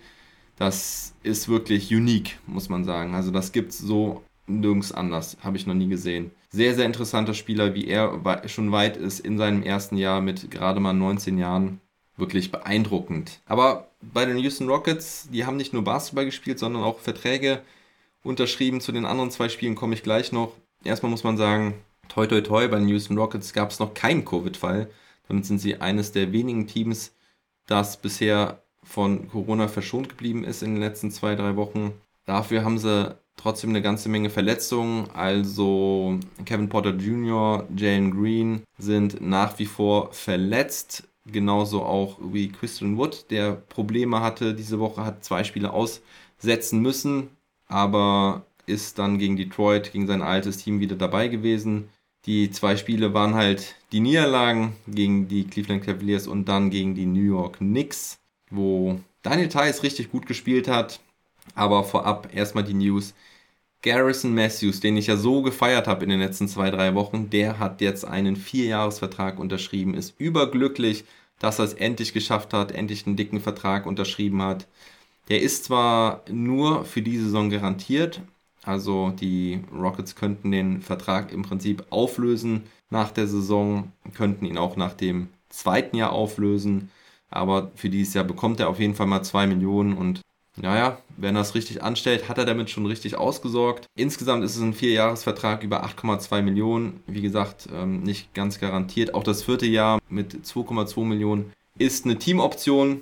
S1: Das ist wirklich unique, muss man sagen. Also das gibt es so nirgends anders, habe ich noch nie gesehen. Sehr, sehr interessanter Spieler, wie er schon weit ist in seinem ersten Jahr mit gerade mal 19 Jahren. Wirklich beeindruckend. Aber bei den Houston Rockets, die haben nicht nur Basketball gespielt, sondern auch Verträge unterschrieben. Zu den anderen zwei Spielen komme ich gleich noch. Erstmal muss man sagen, toi toi toi, bei den Houston Rockets gab es noch keinen Covid-Fall. Damit sind sie eines der wenigen Teams, das bisher von Corona verschont geblieben ist in den letzten zwei, drei Wochen. Dafür haben sie trotzdem eine ganze Menge Verletzungen. Also Kevin Porter Jr., Jalen Green sind nach wie vor verletzt. Genauso auch wie Christian Wood, der Probleme hatte diese Woche, hat zwei Spiele aussetzen müssen, aber ist dann gegen Detroit, gegen sein altes Team wieder dabei gewesen. Die zwei Spiele waren halt die Niederlagen gegen die Cleveland Cavaliers und dann gegen die New York Knicks, wo Daniel Tice richtig gut gespielt hat. Aber vorab erstmal die News. Garrison Matthews, den ich ja so gefeiert habe in den letzten zwei, drei Wochen, der hat jetzt einen Vierjahresvertrag unterschrieben, ist überglücklich, dass er es endlich geschafft hat, endlich einen dicken Vertrag unterschrieben hat. Der ist zwar nur für die Saison garantiert, also die Rockets könnten den Vertrag im Prinzip auflösen nach der Saison, könnten ihn auch nach dem zweiten Jahr auflösen, aber für dieses Jahr bekommt er auf jeden Fall mal 2 Millionen und naja, wenn er es richtig anstellt, hat er damit schon richtig ausgesorgt. Insgesamt ist es ein Vierjahresvertrag über 8,2 Millionen. Wie gesagt, ähm, nicht ganz garantiert. Auch das vierte Jahr mit 2,2 Millionen ist eine Teamoption.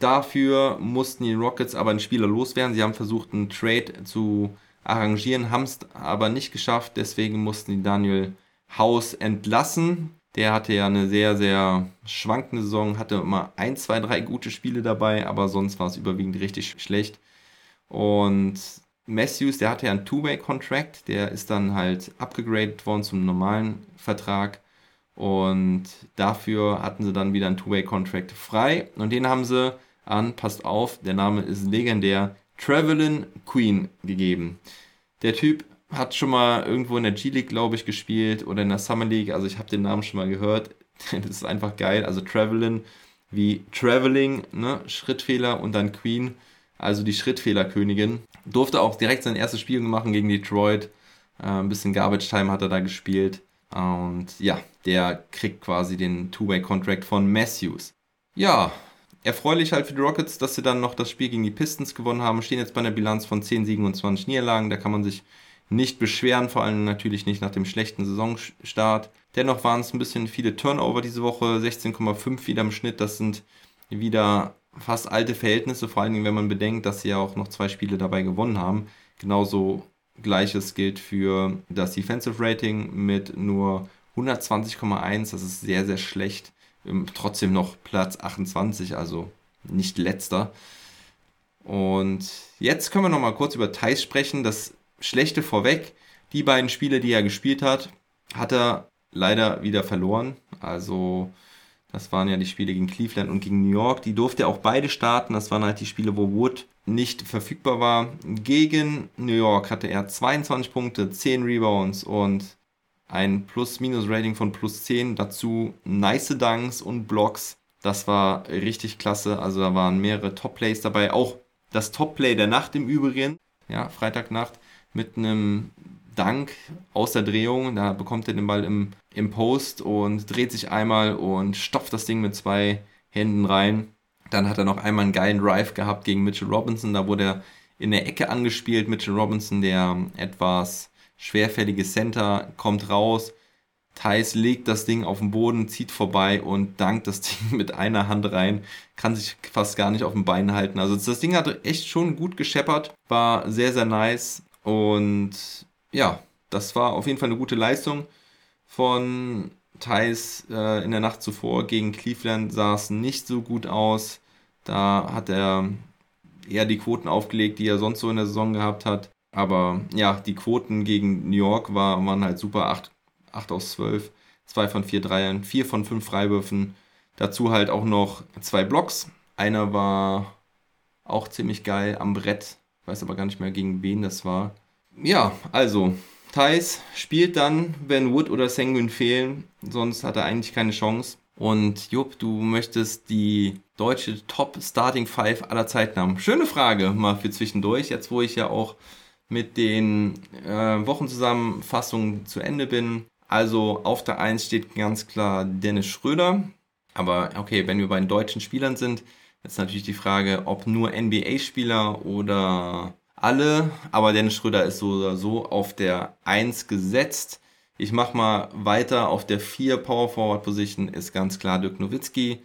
S1: Dafür mussten die Rockets aber einen Spieler loswerden. Sie haben versucht, einen Trade zu arrangieren, haben es aber nicht geschafft. Deswegen mussten die Daniel House entlassen. Der hatte ja eine sehr, sehr schwankende Saison, hatte immer ein, zwei, drei gute Spiele dabei, aber sonst war es überwiegend richtig schlecht. Und Matthews, der hatte ja einen Two-Way-Contract, der ist dann halt abgegradet worden zum normalen Vertrag. Und dafür hatten sie dann wieder einen Two-Way-Contract frei. Und den haben sie an, passt auf, der Name ist legendär, Travelin Queen gegeben. Der Typ hat schon mal irgendwo in der G-League, glaube ich, gespielt oder in der Summer League. Also ich habe den Namen schon mal gehört. <laughs> das ist einfach geil. Also Travelin wie Traveling, ne? Schrittfehler und dann Queen, also die Schrittfehlerkönigin. Durfte auch direkt sein erstes Spiel machen gegen Detroit. Äh, ein bisschen Garbage Time hat er da gespielt. Und ja, der kriegt quasi den Two-Way-Contract von Matthews. Ja, erfreulich halt für die Rockets, dass sie dann noch das Spiel gegen die Pistons gewonnen haben. Stehen jetzt bei einer Bilanz von 10 Siegen und 20 Niederlagen. Da kann man sich nicht beschweren, vor allem natürlich nicht nach dem schlechten Saisonstart. Dennoch waren es ein bisschen viele Turnover diese Woche, 16,5 wieder im Schnitt. Das sind wieder fast alte Verhältnisse, vor allem wenn man bedenkt, dass sie ja auch noch zwei Spiele dabei gewonnen haben. Genauso gleiches gilt für das Defensive Rating mit nur 120,1. Das ist sehr, sehr schlecht. Ähm, trotzdem noch Platz 28, also nicht letzter. Und jetzt können wir noch mal kurz über Thais sprechen. Das Schlechte vorweg, die beiden Spiele, die er gespielt hat, hat er leider wieder verloren. Also das waren ja die Spiele gegen Cleveland und gegen New York. Die durfte er auch beide starten. Das waren halt die Spiele, wo Wood nicht verfügbar war. Gegen New York hatte er 22 Punkte, 10 Rebounds und ein Plus-Minus-Rating von plus 10. Dazu nice Dunks und Blocks. Das war richtig klasse. Also da waren mehrere Top-Plays dabei. Auch das Top-Play der Nacht im Übrigen. Ja, Freitagnacht mit einem Dank aus der Drehung. Da bekommt er den Ball im, im Post und dreht sich einmal und stopft das Ding mit zwei Händen rein. Dann hat er noch einmal einen geilen Drive gehabt gegen Mitchell Robinson. Da wurde er in der Ecke angespielt. Mitchell Robinson, der etwas schwerfällige Center, kommt raus. Thais legt das Ding auf den Boden, zieht vorbei und dankt das <laughs> Ding mit einer Hand rein. Kann sich fast gar nicht auf dem Bein halten. Also das Ding hat echt schon gut gescheppert. War sehr, sehr nice. Und ja, das war auf jeden Fall eine gute Leistung von Thais äh, in der Nacht zuvor. Gegen Cleveland sah es nicht so gut aus. Da hat er eher die Quoten aufgelegt, die er sonst so in der Saison gehabt hat. Aber ja, die Quoten gegen New York war, waren halt super. 8, 8 aus 12, 2 von 4 Dreiern, 4 von 5 Freiwürfen. Dazu halt auch noch zwei Blocks. Einer war auch ziemlich geil am Brett. Weiß aber gar nicht mehr, gegen wen das war. Ja, also, Thais spielt dann, wenn Wood oder Sengun fehlen. Sonst hat er eigentlich keine Chance. Und Jupp, du möchtest die deutsche Top Starting Five aller Zeiten haben. Schöne Frage mal für zwischendurch, jetzt wo ich ja auch mit den äh, Wochenzusammenfassungen zu Ende bin. Also auf der 1 steht ganz klar Dennis Schröder. Aber okay, wenn wir bei den deutschen Spielern sind, ist natürlich die Frage, ob nur NBA-Spieler oder alle. Aber Dennis Schröder ist so oder so auf der 1 gesetzt. Ich mache mal weiter. Auf der 4 Power Forward Position ist ganz klar Dirk Nowitzki.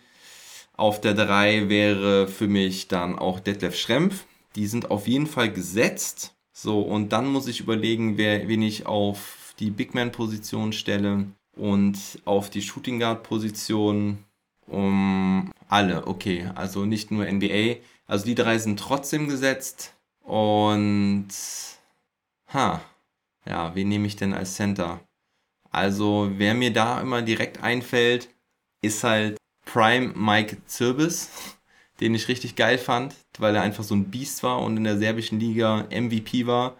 S1: Auf der 3 wäre für mich dann auch Detlef Schrempf. Die sind auf jeden Fall gesetzt. So, und dann muss ich überlegen, wer, wen ich auf die Big Man-Position stelle und auf die Shooting Guard-Position um alle. Okay, also nicht nur NBA. Also die drei sind trotzdem gesetzt. Und ha, ja, wen nehme ich denn als Center? Also, wer mir da immer direkt einfällt, ist halt Prime Mike Zirbis, <laughs> den ich richtig geil fand, weil er einfach so ein Biest war und in der serbischen Liga MVP war.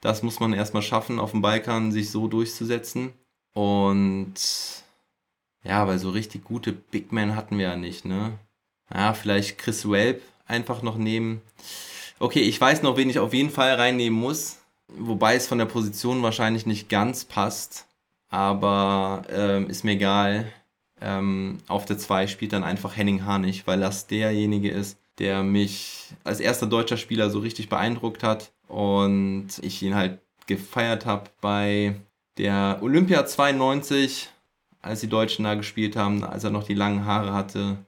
S1: Das muss man erstmal schaffen, auf dem Balkan sich so durchzusetzen. Und ja, weil so richtig gute Big Men hatten wir ja nicht, ne? Ja, vielleicht Chris Welp einfach noch nehmen. Okay, ich weiß noch, wen ich auf jeden Fall reinnehmen muss. Wobei es von der Position wahrscheinlich nicht ganz passt aber ähm, ist mir egal. Ähm, auf der 2 spielt dann einfach Henning Harnig, weil das derjenige ist, der mich als erster deutscher Spieler so richtig beeindruckt hat und ich ihn halt gefeiert habe bei der Olympia 92, als die Deutschen da gespielt haben, als er noch die langen Haare hatte.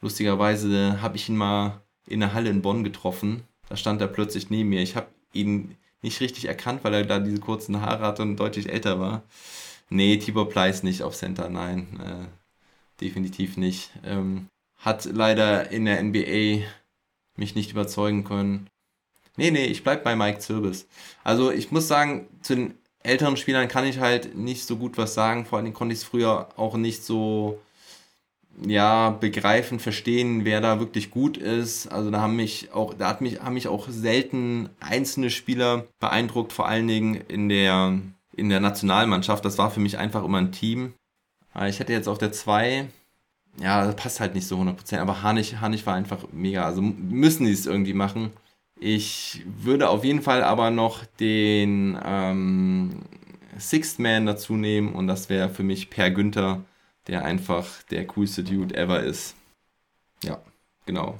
S1: Lustigerweise habe ich ihn mal in der Halle in Bonn getroffen. Da stand er plötzlich neben mir. Ich habe ihn nicht richtig erkannt, weil er da diese kurzen Haare hatte und deutlich älter war. Nee, Tibor Pleiss nicht auf Center, nein. Äh, definitiv nicht. Ähm, hat leider in der NBA mich nicht überzeugen können. Nee, nee, ich bleib bei Mike Zirbis. Also ich muss sagen, zu den älteren Spielern kann ich halt nicht so gut was sagen. Vor allem konnte ich es früher auch nicht so ja, begreifen, verstehen, wer da wirklich gut ist. Also da haben mich auch, da hat mich, haben mich auch selten einzelne Spieler beeindruckt, vor allen Dingen in der in der Nationalmannschaft. Das war für mich einfach immer ein Team. Ich hätte jetzt auf der 2, ja, das passt halt nicht so 100%, aber Hanich, Hanich war einfach mega. Also müssen die es irgendwie machen. Ich würde auf jeden Fall aber noch den ähm, Sixth Man dazu nehmen und das wäre für mich Per Günther, der einfach der coolste Dude ever ist. Ja, genau.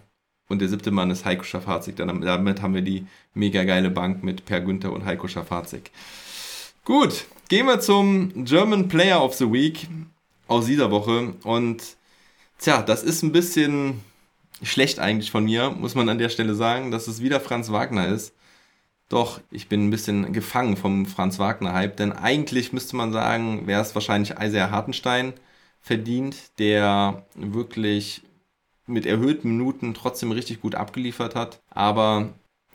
S1: Und der siebte Mann ist Heiko Schafazik. Damit haben wir die mega geile Bank mit Per Günther und Heiko Schafazik. Gut, gehen wir zum German Player of the Week aus dieser Woche. Und tja, das ist ein bisschen schlecht eigentlich von mir, muss man an der Stelle sagen, dass es wieder Franz Wagner ist. Doch, ich bin ein bisschen gefangen vom Franz Wagner-Hype, denn eigentlich müsste man sagen, wäre es wahrscheinlich Isaiah Hartenstein verdient, der wirklich mit erhöhten Minuten trotzdem richtig gut abgeliefert hat. Aber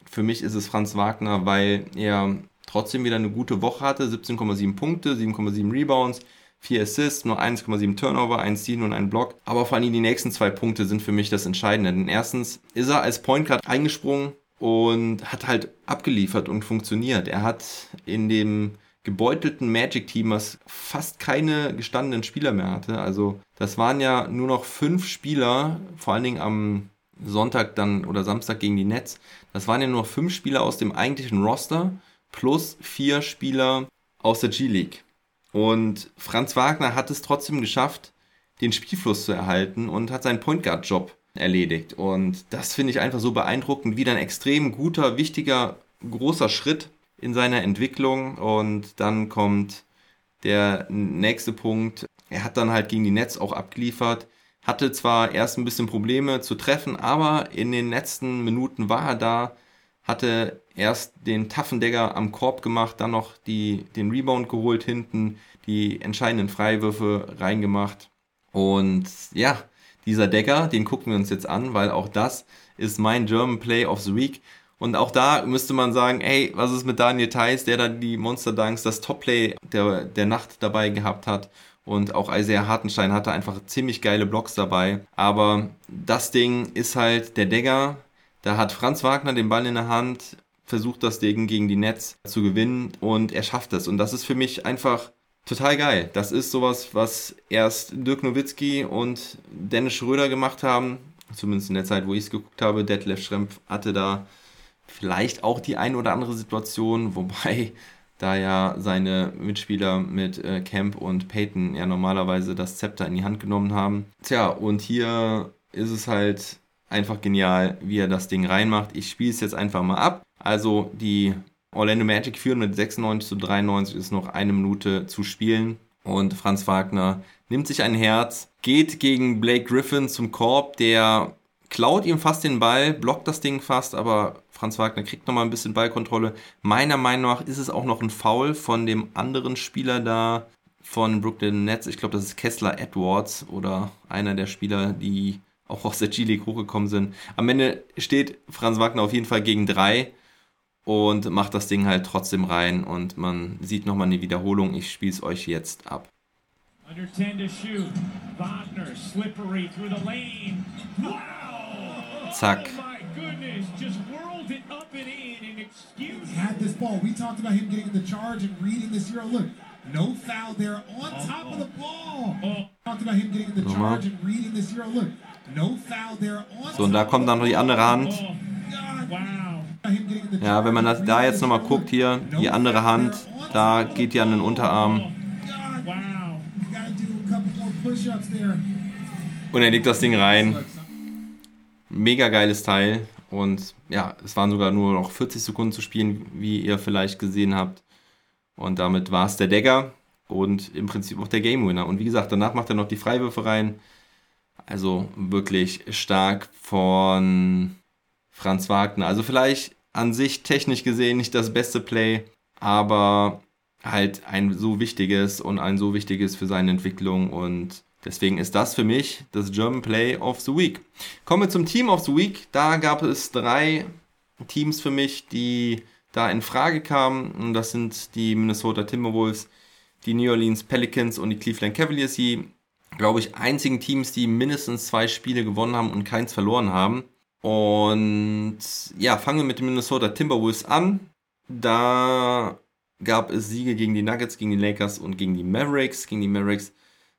S1: für mich ist es Franz Wagner, weil er trotzdem wieder eine gute Woche hatte. 17,7 Punkte, 7,7 Rebounds, 4 Assists, nur 1,7 Turnover, 1 Steal und ein Block. Aber vor allem die nächsten zwei Punkte sind für mich das Entscheidende. Denn erstens ist er als Point Guard eingesprungen und hat halt abgeliefert und funktioniert. Er hat in dem gebeutelten Magic-Team, was fast keine gestandenen Spieler mehr hatte. Also das waren ja nur noch fünf Spieler, vor allen Dingen am Sonntag dann oder Samstag gegen die Nets. Das waren ja nur fünf Spieler aus dem eigentlichen Roster plus vier Spieler aus der G-League. Und Franz Wagner hat es trotzdem geschafft, den Spielfluss zu erhalten und hat seinen Point Guard Job erledigt. Und das finde ich einfach so beeindruckend, wieder ein extrem guter, wichtiger, großer Schritt in seiner Entwicklung. Und dann kommt der nächste Punkt. Er hat dann halt gegen die Nets auch abgeliefert. Hatte zwar erst ein bisschen Probleme zu treffen, aber in den letzten Minuten war er da, hatte erst den taffen Dagger am Korb gemacht, dann noch die, den Rebound geholt hinten, die entscheidenden Freiwürfe reingemacht. Und ja, dieser Decker, den gucken wir uns jetzt an, weil auch das ist mein German Play of the Week. Und auch da müsste man sagen, ey, was ist mit Daniel Theiss, der da die Monster Dunks, das Top-Play der, der Nacht dabei gehabt hat. Und auch Isaiah Hartenstein hatte einfach ziemlich geile Blocks dabei. Aber das Ding ist halt der Dagger. Da hat Franz Wagner den Ball in der Hand, versucht das Ding gegen die Nets zu gewinnen und er schafft es. Und das ist für mich einfach total geil. Das ist sowas, was erst Dirk Nowitzki und Dennis Schröder gemacht haben. Zumindest in der Zeit, wo ich es geguckt habe. Detlef Schrempf hatte da vielleicht auch die ein oder andere Situation, <laughs> wobei da ja seine Mitspieler mit äh, Camp und Peyton ja normalerweise das Zepter in die Hand genommen haben. Tja, und hier ist es halt einfach genial, wie er das Ding reinmacht. Ich spiele es jetzt einfach mal ab. Also die Orlando Magic führen mit 96 zu 93, ist noch eine Minute zu spielen. Und Franz Wagner nimmt sich ein Herz, geht gegen Blake Griffin zum Korb, der klaut ihm fast den Ball, blockt das Ding fast, aber Franz Wagner kriegt nochmal ein bisschen Ballkontrolle. Meiner Meinung nach ist es auch noch ein Foul von dem anderen Spieler da von Brooklyn Nets. Ich glaube, das ist Kessler Edwards oder einer der Spieler, die auch aus der G-League hochgekommen sind. Am Ende steht Franz Wagner auf jeden Fall gegen drei und macht das Ding halt trotzdem rein und man sieht nochmal eine Wiederholung. Ich spiele es euch jetzt ab. Under 10 to shoot. Wagner, slippery through the lane. Wow! Zack. Oh my goodness, just whirled it up and in and excuse. Had this ball. We talked about him getting the charge and reading this zero. Look, no foul there on top of the ball. Oh. Talked about him getting the charge and reading this zero. Look, So, und da kommt dann noch die andere Hand. Oh, wow. Ja, wenn man das da jetzt nochmal guckt, hier, die andere Hand, da geht die an den Unterarm. Und er legt das Ding rein. Mega geiles Teil. Und ja, es waren sogar nur noch 40 Sekunden zu spielen, wie ihr vielleicht gesehen habt. Und damit war es der Dagger und im Prinzip auch der Game Winner. Und wie gesagt, danach macht er noch die Freiwürfe rein. Also wirklich stark von Franz Wagner. Also vielleicht an sich technisch gesehen nicht das beste Play, aber halt ein so wichtiges und ein so wichtiges für seine Entwicklung und deswegen ist das für mich das German Play of the Week. Kommen wir zum Team of the Week. Da gab es drei Teams für mich, die da in Frage kamen und das sind die Minnesota Timberwolves, die New Orleans Pelicans und die Cleveland Cavaliers, die glaube ich einzigen Teams, die mindestens zwei Spiele gewonnen haben und keins verloren haben. Und ja, fangen wir mit den Minnesota Timberwolves an. Da gab es Siege gegen die Nuggets, gegen die Lakers und gegen die Mavericks. Gegen die Mavericks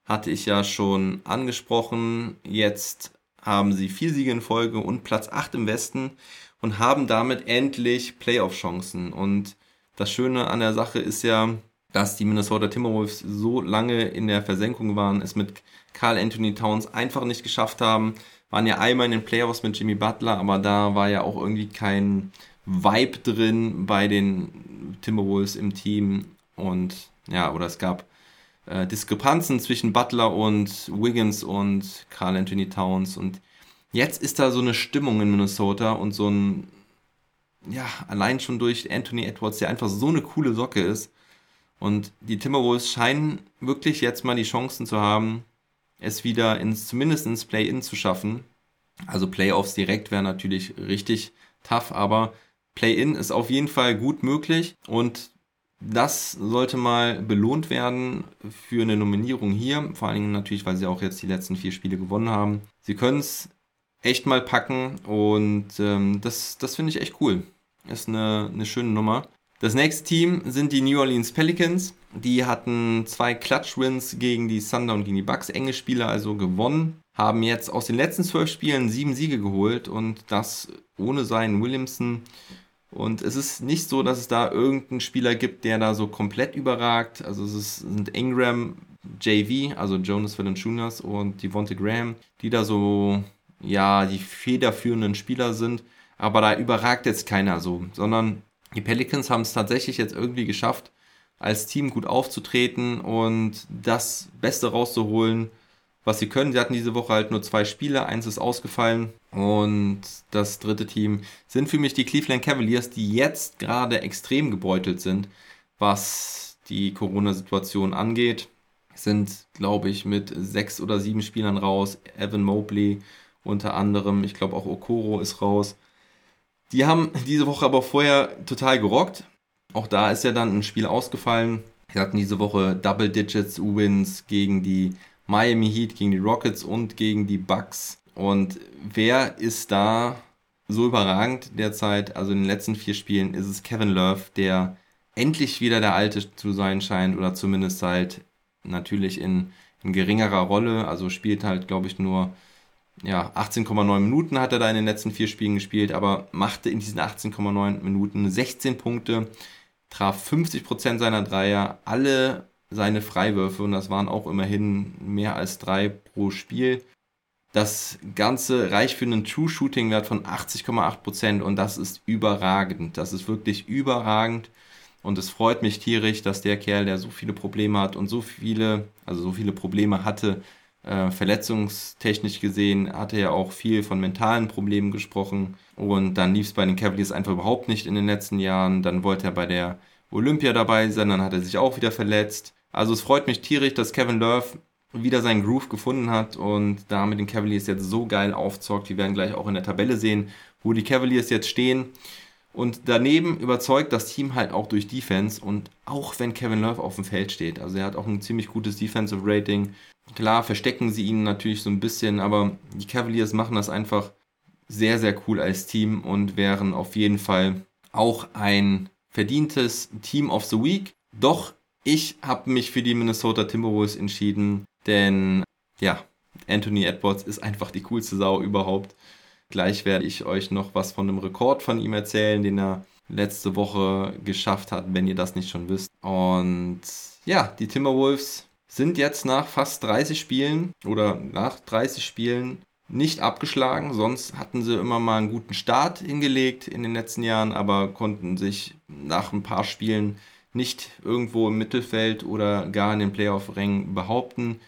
S1: hatte ich ja schon angesprochen. Jetzt haben sie vier Siege in Folge und Platz 8 im Westen und haben damit endlich Playoff-Chancen. Und das Schöne an der Sache ist ja, dass die Minnesota Timberwolves so lange in der Versenkung waren, es mit Carl Anthony Towns einfach nicht geschafft haben. Waren ja einmal in den Playoffs mit Jimmy Butler, aber da war ja auch irgendwie kein Vibe drin bei den Timberwolves im Team. Und ja, oder es gab äh, Diskrepanzen zwischen Butler und Wiggins und Carl Anthony Towns. Und jetzt ist da so eine Stimmung in Minnesota und so ein, ja, allein schon durch Anthony Edwards, der einfach so eine coole Socke ist. Und die Timberwolves scheinen wirklich jetzt mal die Chancen zu haben, es wieder ins, zumindest ins Play-In zu schaffen. Also Playoffs direkt wäre natürlich richtig tough, aber Play-In ist auf jeden Fall gut möglich und das sollte mal belohnt werden für eine Nominierung hier. Vor allen Dingen natürlich, weil sie auch jetzt die letzten vier Spiele gewonnen haben. Sie können es echt mal packen und ähm, das, das finde ich echt cool. Ist eine, eine schöne Nummer. Das nächste Team sind die New Orleans Pelicans. Die hatten zwei Clutch-Wins gegen die Thunder und gegen die Bucks. Enge Spiele also gewonnen. Haben jetzt aus den letzten zwölf Spielen sieben Siege geholt und das ohne seinen Williamson und es ist nicht so, dass es da irgendeinen Spieler gibt, der da so komplett überragt. Also es ist, sind Ingram, JV, also Jonas Valanciunas und Devonte Graham, die da so, ja, die federführenden Spieler sind. Aber da überragt jetzt keiner so, sondern die Pelicans haben es tatsächlich jetzt irgendwie geschafft, als Team gut aufzutreten und das Beste rauszuholen, was sie können. Sie hatten diese Woche halt nur zwei Spiele, eins ist ausgefallen und das dritte Team sind für mich die Cleveland Cavaliers, die jetzt gerade extrem gebeutelt sind, was die Corona-Situation angeht. sind, glaube ich, mit sechs oder sieben Spielern raus. Evan Mobley unter anderem, ich glaube auch Okoro ist raus. Die haben diese Woche aber vorher total gerockt. Auch da ist ja dann ein Spiel ausgefallen. Sie hatten diese Woche Double Digits Wins gegen die Miami Heat, gegen die Rockets und gegen die Bucks. Und wer ist da so überragend derzeit? Also in den letzten vier Spielen ist es Kevin Love, der endlich wieder der Alte zu sein scheint oder zumindest halt natürlich in, in geringerer Rolle. Also spielt halt, glaube ich, nur ja, 18,9 Minuten hat er da in den letzten vier Spielen gespielt, aber machte in diesen 18,9 Minuten 16 Punkte, traf 50% seiner Dreier, alle seine Freiwürfe und das waren auch immerhin mehr als drei pro Spiel. Das Ganze reicht für einen True Shooting Wert von 80,8% und das ist überragend. Das ist wirklich überragend und es freut mich tierisch, dass der Kerl, der so viele Probleme hat und so viele, also so viele Probleme hatte, äh, verletzungstechnisch gesehen, hatte er auch viel von mentalen Problemen gesprochen und dann lief es bei den Cavaliers einfach überhaupt nicht in den letzten Jahren. Dann wollte er bei der Olympia dabei sein, dann hat er sich auch wieder verletzt. Also es freut mich tierisch, dass Kevin Love wieder seinen Groove gefunden hat und da mit den Cavaliers jetzt so geil aufzockt. Wir werden gleich auch in der Tabelle sehen, wo die Cavaliers jetzt stehen. Und daneben überzeugt das Team halt auch durch Defense und auch wenn Kevin Love auf dem Feld steht. Also er hat auch ein ziemlich gutes Defensive Rating. Klar, verstecken sie ihn natürlich so ein bisschen, aber die Cavaliers machen das einfach sehr, sehr cool als Team und wären auf jeden Fall auch ein verdientes Team of the Week. Doch ich habe mich für die Minnesota Timberwolves entschieden, denn ja, Anthony Edwards ist einfach die coolste Sau überhaupt. Gleich werde ich euch noch was von einem Rekord von ihm erzählen, den er letzte Woche geschafft hat, wenn ihr das nicht schon wisst. Und ja, die Timberwolves sind jetzt nach fast 30 Spielen oder nach 30 Spielen nicht abgeschlagen. Sonst hatten sie immer mal einen guten Start hingelegt in den letzten Jahren, aber konnten sich nach ein paar Spielen nicht irgendwo im Mittelfeld oder gar in den Playoff-Rängen behaupten.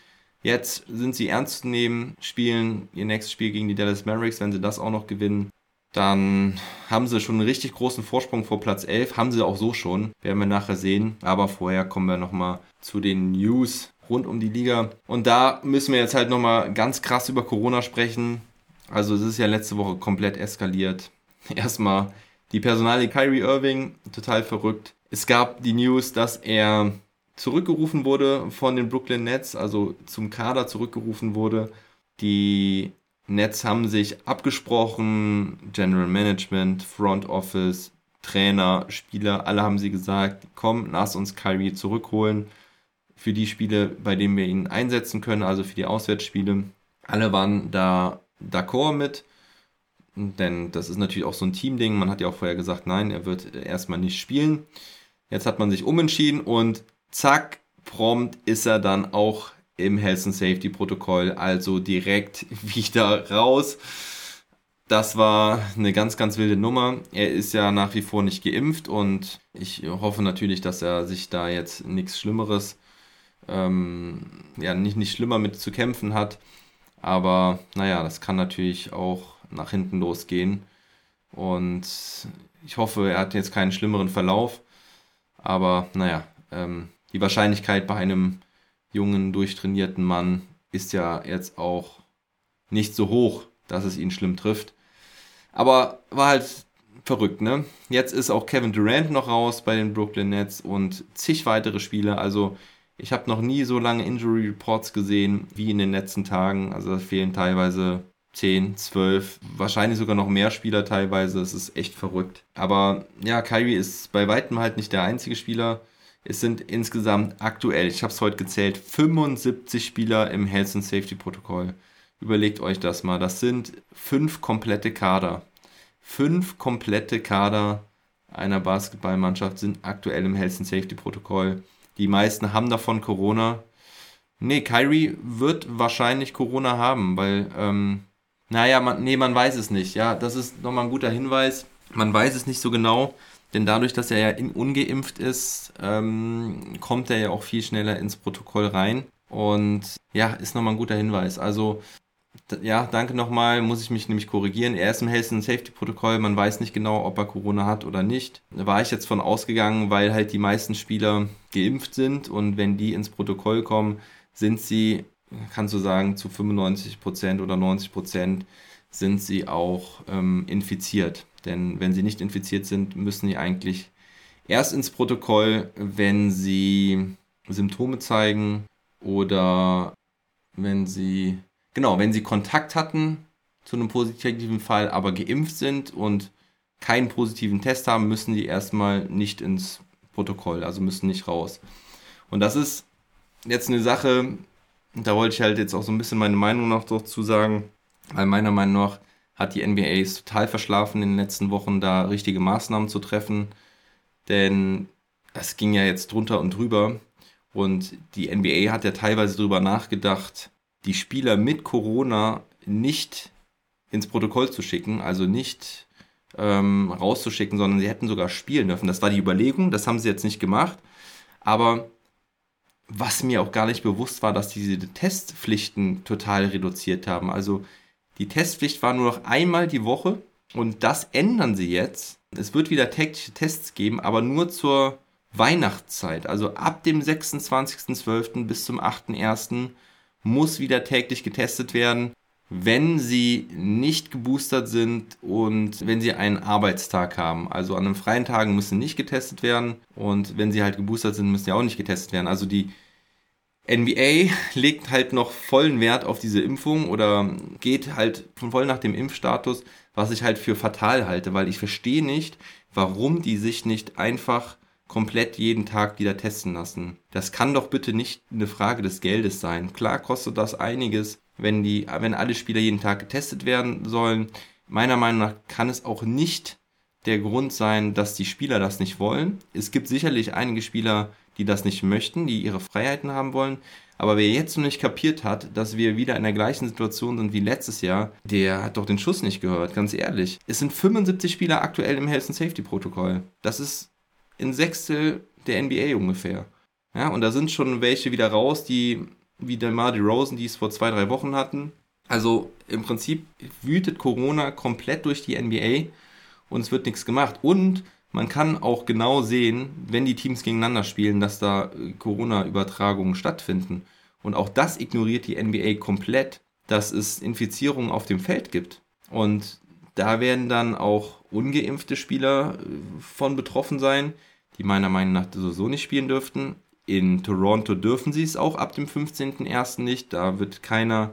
S1: Jetzt sind sie ernst zu nehmen, spielen ihr nächstes Spiel gegen die Dallas Mavericks, wenn sie das auch noch gewinnen. Dann haben sie schon einen richtig großen Vorsprung vor Platz 11. Haben sie auch so schon. Werden wir nachher sehen. Aber vorher kommen wir nochmal zu den News rund um die Liga. Und da müssen wir jetzt halt nochmal ganz krass über Corona sprechen. Also es ist ja letzte Woche komplett eskaliert. <laughs> Erstmal die Personalie Kyrie Irving, total verrückt. Es gab die News, dass er zurückgerufen wurde von den Brooklyn Nets, also zum Kader zurückgerufen wurde. Die Nets haben sich abgesprochen, General Management, Front Office, Trainer, Spieler, alle haben sie gesagt, komm, lass uns Kyrie zurückholen für die Spiele, bei denen wir ihn einsetzen können, also für die Auswärtsspiele. Alle waren da d'accord mit, denn das ist natürlich auch so ein Teamding. Man hat ja auch vorher gesagt, nein, er wird erstmal nicht spielen. Jetzt hat man sich umentschieden und zack, prompt ist er dann auch im Health and Safety Protokoll, also direkt <laughs> wieder raus. Das war eine ganz, ganz wilde Nummer. Er ist ja nach wie vor nicht geimpft und ich hoffe natürlich, dass er sich da jetzt nichts Schlimmeres ähm, ja, nicht, nicht schlimmer mit zu kämpfen hat. Aber naja, das kann natürlich auch nach hinten losgehen. Und ich hoffe, er hat jetzt keinen schlimmeren Verlauf. Aber naja, ähm, die Wahrscheinlichkeit bei einem jungen, durchtrainierten Mann ist ja jetzt auch nicht so hoch, dass es ihn schlimm trifft. Aber war halt verrückt, ne? Jetzt ist auch Kevin Durant noch raus bei den Brooklyn Nets und zig weitere Spiele. Also ich habe noch nie so lange Injury Reports gesehen wie in den letzten Tagen. Also da fehlen teilweise 10, 12, wahrscheinlich sogar noch mehr Spieler teilweise. Es ist echt verrückt. Aber ja, Kyrie ist bei weitem halt nicht der einzige Spieler. Es sind insgesamt aktuell, ich habe es heute gezählt, 75 Spieler im Health and Safety Protokoll. Überlegt euch das mal. Das sind fünf komplette Kader. Fünf komplette Kader einer Basketballmannschaft sind aktuell im Health and Safety Protokoll. Die meisten haben davon Corona. Nee, Kyrie wird wahrscheinlich Corona haben, weil, ähm, naja, man, nee, man weiß es nicht. Ja, das ist nochmal ein guter Hinweis. Man weiß es nicht so genau, denn dadurch, dass er ja in, ungeimpft ist, ähm, kommt er ja auch viel schneller ins Protokoll rein. Und ja, ist nochmal ein guter Hinweis. Also ja, danke nochmal, muss ich mich nämlich korrigieren. Er ist im Health and Safety Protokoll, man weiß nicht genau, ob er Corona hat oder nicht. Da war ich jetzt von ausgegangen, weil halt die meisten Spieler geimpft sind und wenn die ins Protokoll kommen, sind sie, kannst du sagen, zu 95% oder 90% sind sie auch ähm, infiziert. Denn wenn sie nicht infiziert sind, müssen sie eigentlich erst ins Protokoll, wenn sie Symptome zeigen oder wenn sie, genau, wenn sie Kontakt hatten zu einem positiven Fall, aber geimpft sind und keinen positiven Test haben, müssen die erstmal nicht ins Protokoll, also müssen nicht raus. Und das ist jetzt eine Sache, da wollte ich halt jetzt auch so ein bisschen meine Meinung noch dazu sagen, weil meiner Meinung nach hat die NBA es total verschlafen in den letzten Wochen, da richtige Maßnahmen zu treffen. Denn es ging ja jetzt drunter und drüber. Und die NBA hat ja teilweise darüber nachgedacht, die Spieler mit Corona nicht ins Protokoll zu schicken, also nicht ähm, rauszuschicken, sondern sie hätten sogar spielen dürfen. Das war die Überlegung, das haben sie jetzt nicht gemacht. Aber was mir auch gar nicht bewusst war, dass diese Testpflichten total reduziert haben. Also die Testpflicht war nur noch einmal die Woche und das ändern sie jetzt. Es wird wieder tägliche Tests geben, aber nur zur Weihnachtszeit. Also ab dem 26.12. bis zum 8.1. muss wieder täglich getestet werden, wenn sie nicht geboostert sind und wenn sie einen Arbeitstag haben. Also an einem freien Tagen müssen nicht getestet werden und wenn sie halt geboostert sind, müssen sie auch nicht getestet werden. Also die NBA <laughs> legt halt noch vollen Wert auf diese Impfung oder geht halt voll nach dem Impfstatus, was ich halt für fatal halte, weil ich verstehe nicht, warum die sich nicht einfach komplett jeden Tag wieder testen lassen. Das kann doch bitte nicht eine Frage des Geldes sein. Klar kostet das einiges, wenn die, wenn alle Spieler jeden Tag getestet werden sollen. Meiner Meinung nach kann es auch nicht der Grund sein, dass die Spieler das nicht wollen. Es gibt sicherlich einige Spieler, die das nicht möchten, die ihre Freiheiten haben wollen. Aber wer jetzt noch nicht kapiert hat, dass wir wieder in der gleichen Situation sind wie letztes Jahr, der hat doch den Schuss nicht gehört, ganz ehrlich. Es sind 75 Spieler aktuell im Health and Safety Protokoll. Das ist ein Sechstel der NBA ungefähr. Ja, und da sind schon welche wieder raus, die wie der Marty Rosen, die es vor zwei, drei Wochen hatten. Also im Prinzip wütet Corona komplett durch die NBA und es wird nichts gemacht. Und man kann auch genau sehen, wenn die Teams gegeneinander spielen, dass da äh, Corona-Übertragungen stattfinden. Und auch das ignoriert die NBA komplett, dass es Infizierungen auf dem Feld gibt. Und da werden dann auch ungeimpfte Spieler äh, von betroffen sein, die meiner Meinung nach sowieso nicht spielen dürften. In Toronto dürfen sie es auch ab dem 15.01. nicht. Da wird keiner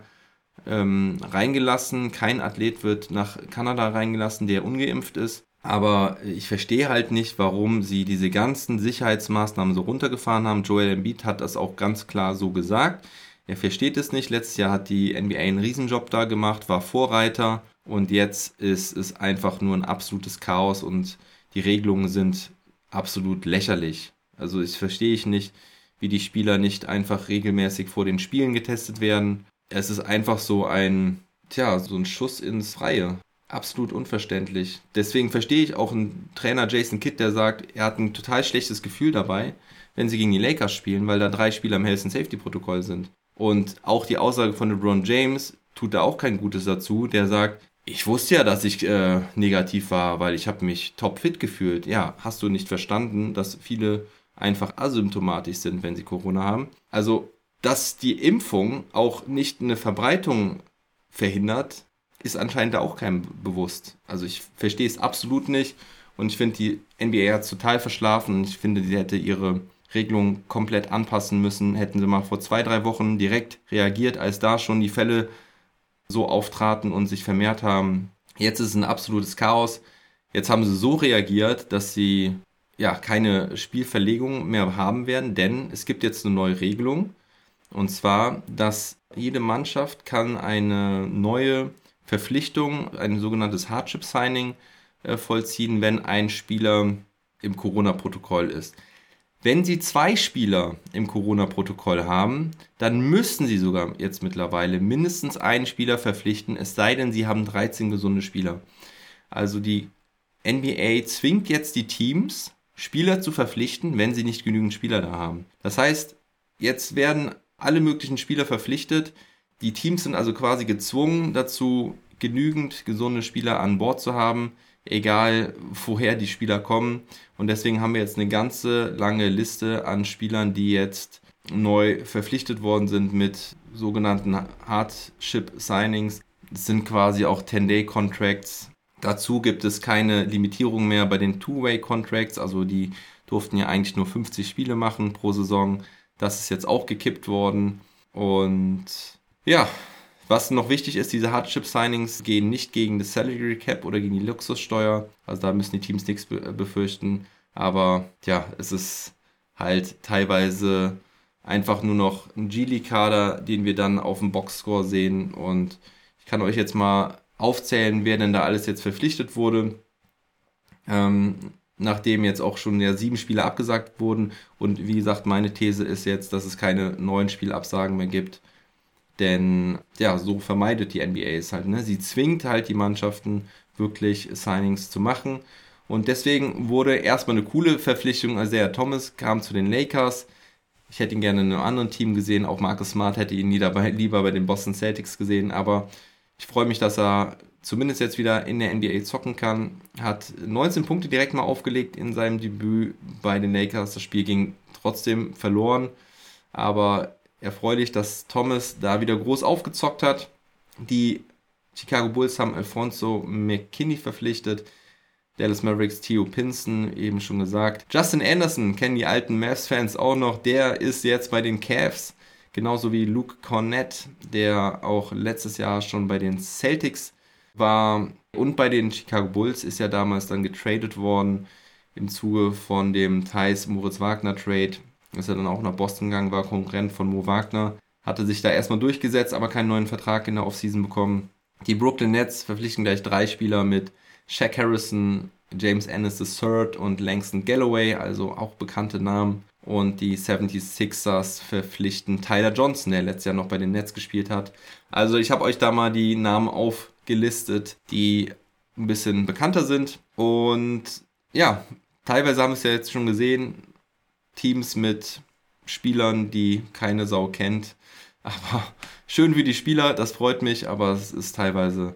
S1: ähm, reingelassen. Kein Athlet wird nach Kanada reingelassen, der ungeimpft ist. Aber ich verstehe halt nicht, warum sie diese ganzen Sicherheitsmaßnahmen so runtergefahren haben. Joel Embiid hat das auch ganz klar so gesagt. Er versteht es nicht. Letztes Jahr hat die NBA einen Riesenjob da gemacht, war Vorreiter und jetzt ist es einfach nur ein absolutes Chaos und die Regelungen sind absolut lächerlich. Also ich verstehe ich nicht, wie die Spieler nicht einfach regelmäßig vor den Spielen getestet werden. Es ist einfach so ein, tja, so ein Schuss ins Freie absolut unverständlich. Deswegen verstehe ich auch einen Trainer Jason Kidd, der sagt, er hat ein total schlechtes Gefühl dabei, wenn sie gegen die Lakers spielen, weil da drei Spieler im Health and Safety Protokoll sind. Und auch die Aussage von LeBron James tut da auch kein Gutes dazu, der sagt, ich wusste ja, dass ich äh, negativ war, weil ich habe mich topfit gefühlt. Ja, hast du nicht verstanden, dass viele einfach asymptomatisch sind, wenn sie Corona haben? Also, dass die Impfung auch nicht eine Verbreitung verhindert, ist anscheinend auch keinem bewusst. Also ich verstehe es absolut nicht und ich finde, die NBA hat total verschlafen und ich finde, sie hätte ihre Regelung komplett anpassen müssen. Hätten sie mal vor zwei, drei Wochen direkt reagiert, als da schon die Fälle so auftraten und sich vermehrt haben. Jetzt ist es ein absolutes Chaos. Jetzt haben sie so reagiert, dass sie ja keine Spielverlegung mehr haben werden, denn es gibt jetzt eine neue Regelung. Und zwar, dass jede Mannschaft kann eine neue Verpflichtung, ein sogenanntes Hardship Signing äh, vollziehen, wenn ein Spieler im Corona-Protokoll ist. Wenn Sie zwei Spieler im Corona-Protokoll haben, dann müssen Sie sogar jetzt mittlerweile mindestens einen Spieler verpflichten, es sei denn, Sie haben 13 gesunde Spieler. Also die NBA zwingt jetzt die Teams, Spieler zu verpflichten, wenn sie nicht genügend Spieler da haben. Das heißt, jetzt werden alle möglichen Spieler verpflichtet, Die Teams sind also quasi gezwungen dazu, genügend gesunde Spieler an Bord zu haben, egal woher die Spieler kommen. Und deswegen haben wir jetzt eine ganze lange Liste an Spielern, die jetzt neu verpflichtet worden sind mit sogenannten Hardship Signings. Das sind quasi auch 10-Day-Contracts. Dazu gibt es keine Limitierung mehr bei den Two-Way-Contracts, also die durften ja eigentlich nur 50 Spiele machen pro Saison. Das ist jetzt auch gekippt worden. Und ja, was noch wichtig ist, diese Hardship-Signings gehen nicht gegen das Salary Cap oder gegen die Luxussteuer. Also da müssen die Teams nichts befürchten. Aber ja, es ist halt teilweise einfach nur noch ein G-League-Kader, den wir dann auf dem Boxscore sehen. Und ich kann euch jetzt mal aufzählen, wer denn da alles jetzt verpflichtet wurde. Ähm, nachdem jetzt auch schon ja sieben Spiele abgesagt wurden. Und wie gesagt, meine These ist jetzt, dass es keine neuen Spielabsagen mehr gibt. Denn ja, so vermeidet die NBA es halt. Ne? Sie zwingt halt die Mannschaften wirklich Signings zu machen. Und deswegen wurde erstmal eine coole Verpflichtung. Isaiah Thomas kam zu den Lakers. Ich hätte ihn gerne in einem anderen Team gesehen. Auch Marcus Smart hätte ihn lieber bei, lieber bei den Boston Celtics gesehen. Aber ich freue mich, dass er zumindest jetzt wieder in der NBA zocken kann. Hat 19 Punkte direkt mal aufgelegt in seinem Debüt bei den Lakers. Das Spiel ging trotzdem verloren. Aber erfreulich, dass Thomas da wieder groß aufgezockt hat. Die Chicago Bulls haben Alfonso McKinney verpflichtet. Dallas Mavericks Theo Pinson, eben schon gesagt. Justin Anderson kennen die alten Mavs-Fans auch noch. Der ist jetzt bei den Cavs. Genauso wie Luke Cornett, der auch letztes Jahr schon bei den Celtics war. Und bei den Chicago Bulls ist ja damals dann getradet worden im Zuge von dem Thais Moritz Wagner Trade ist er dann auch nach Boston gegangen, war Konkurrent von Mo Wagner, hatte sich da erstmal durchgesetzt, aber keinen neuen Vertrag in der Offseason bekommen. Die Brooklyn Nets verpflichten gleich drei Spieler mit Shaq Harrison, James Ennis III und Langston Galloway, also auch bekannte Namen. Und die 76ers verpflichten Tyler Johnson, der letztes Jahr noch bei den Nets gespielt hat. Also ich habe euch da mal die Namen aufgelistet, die ein bisschen bekannter sind. Und ja, teilweise haben wir es ja jetzt schon gesehen, Teams mit Spielern, die keine Sau kennt. Aber <laughs> schön wie die Spieler, das freut mich, aber es ist teilweise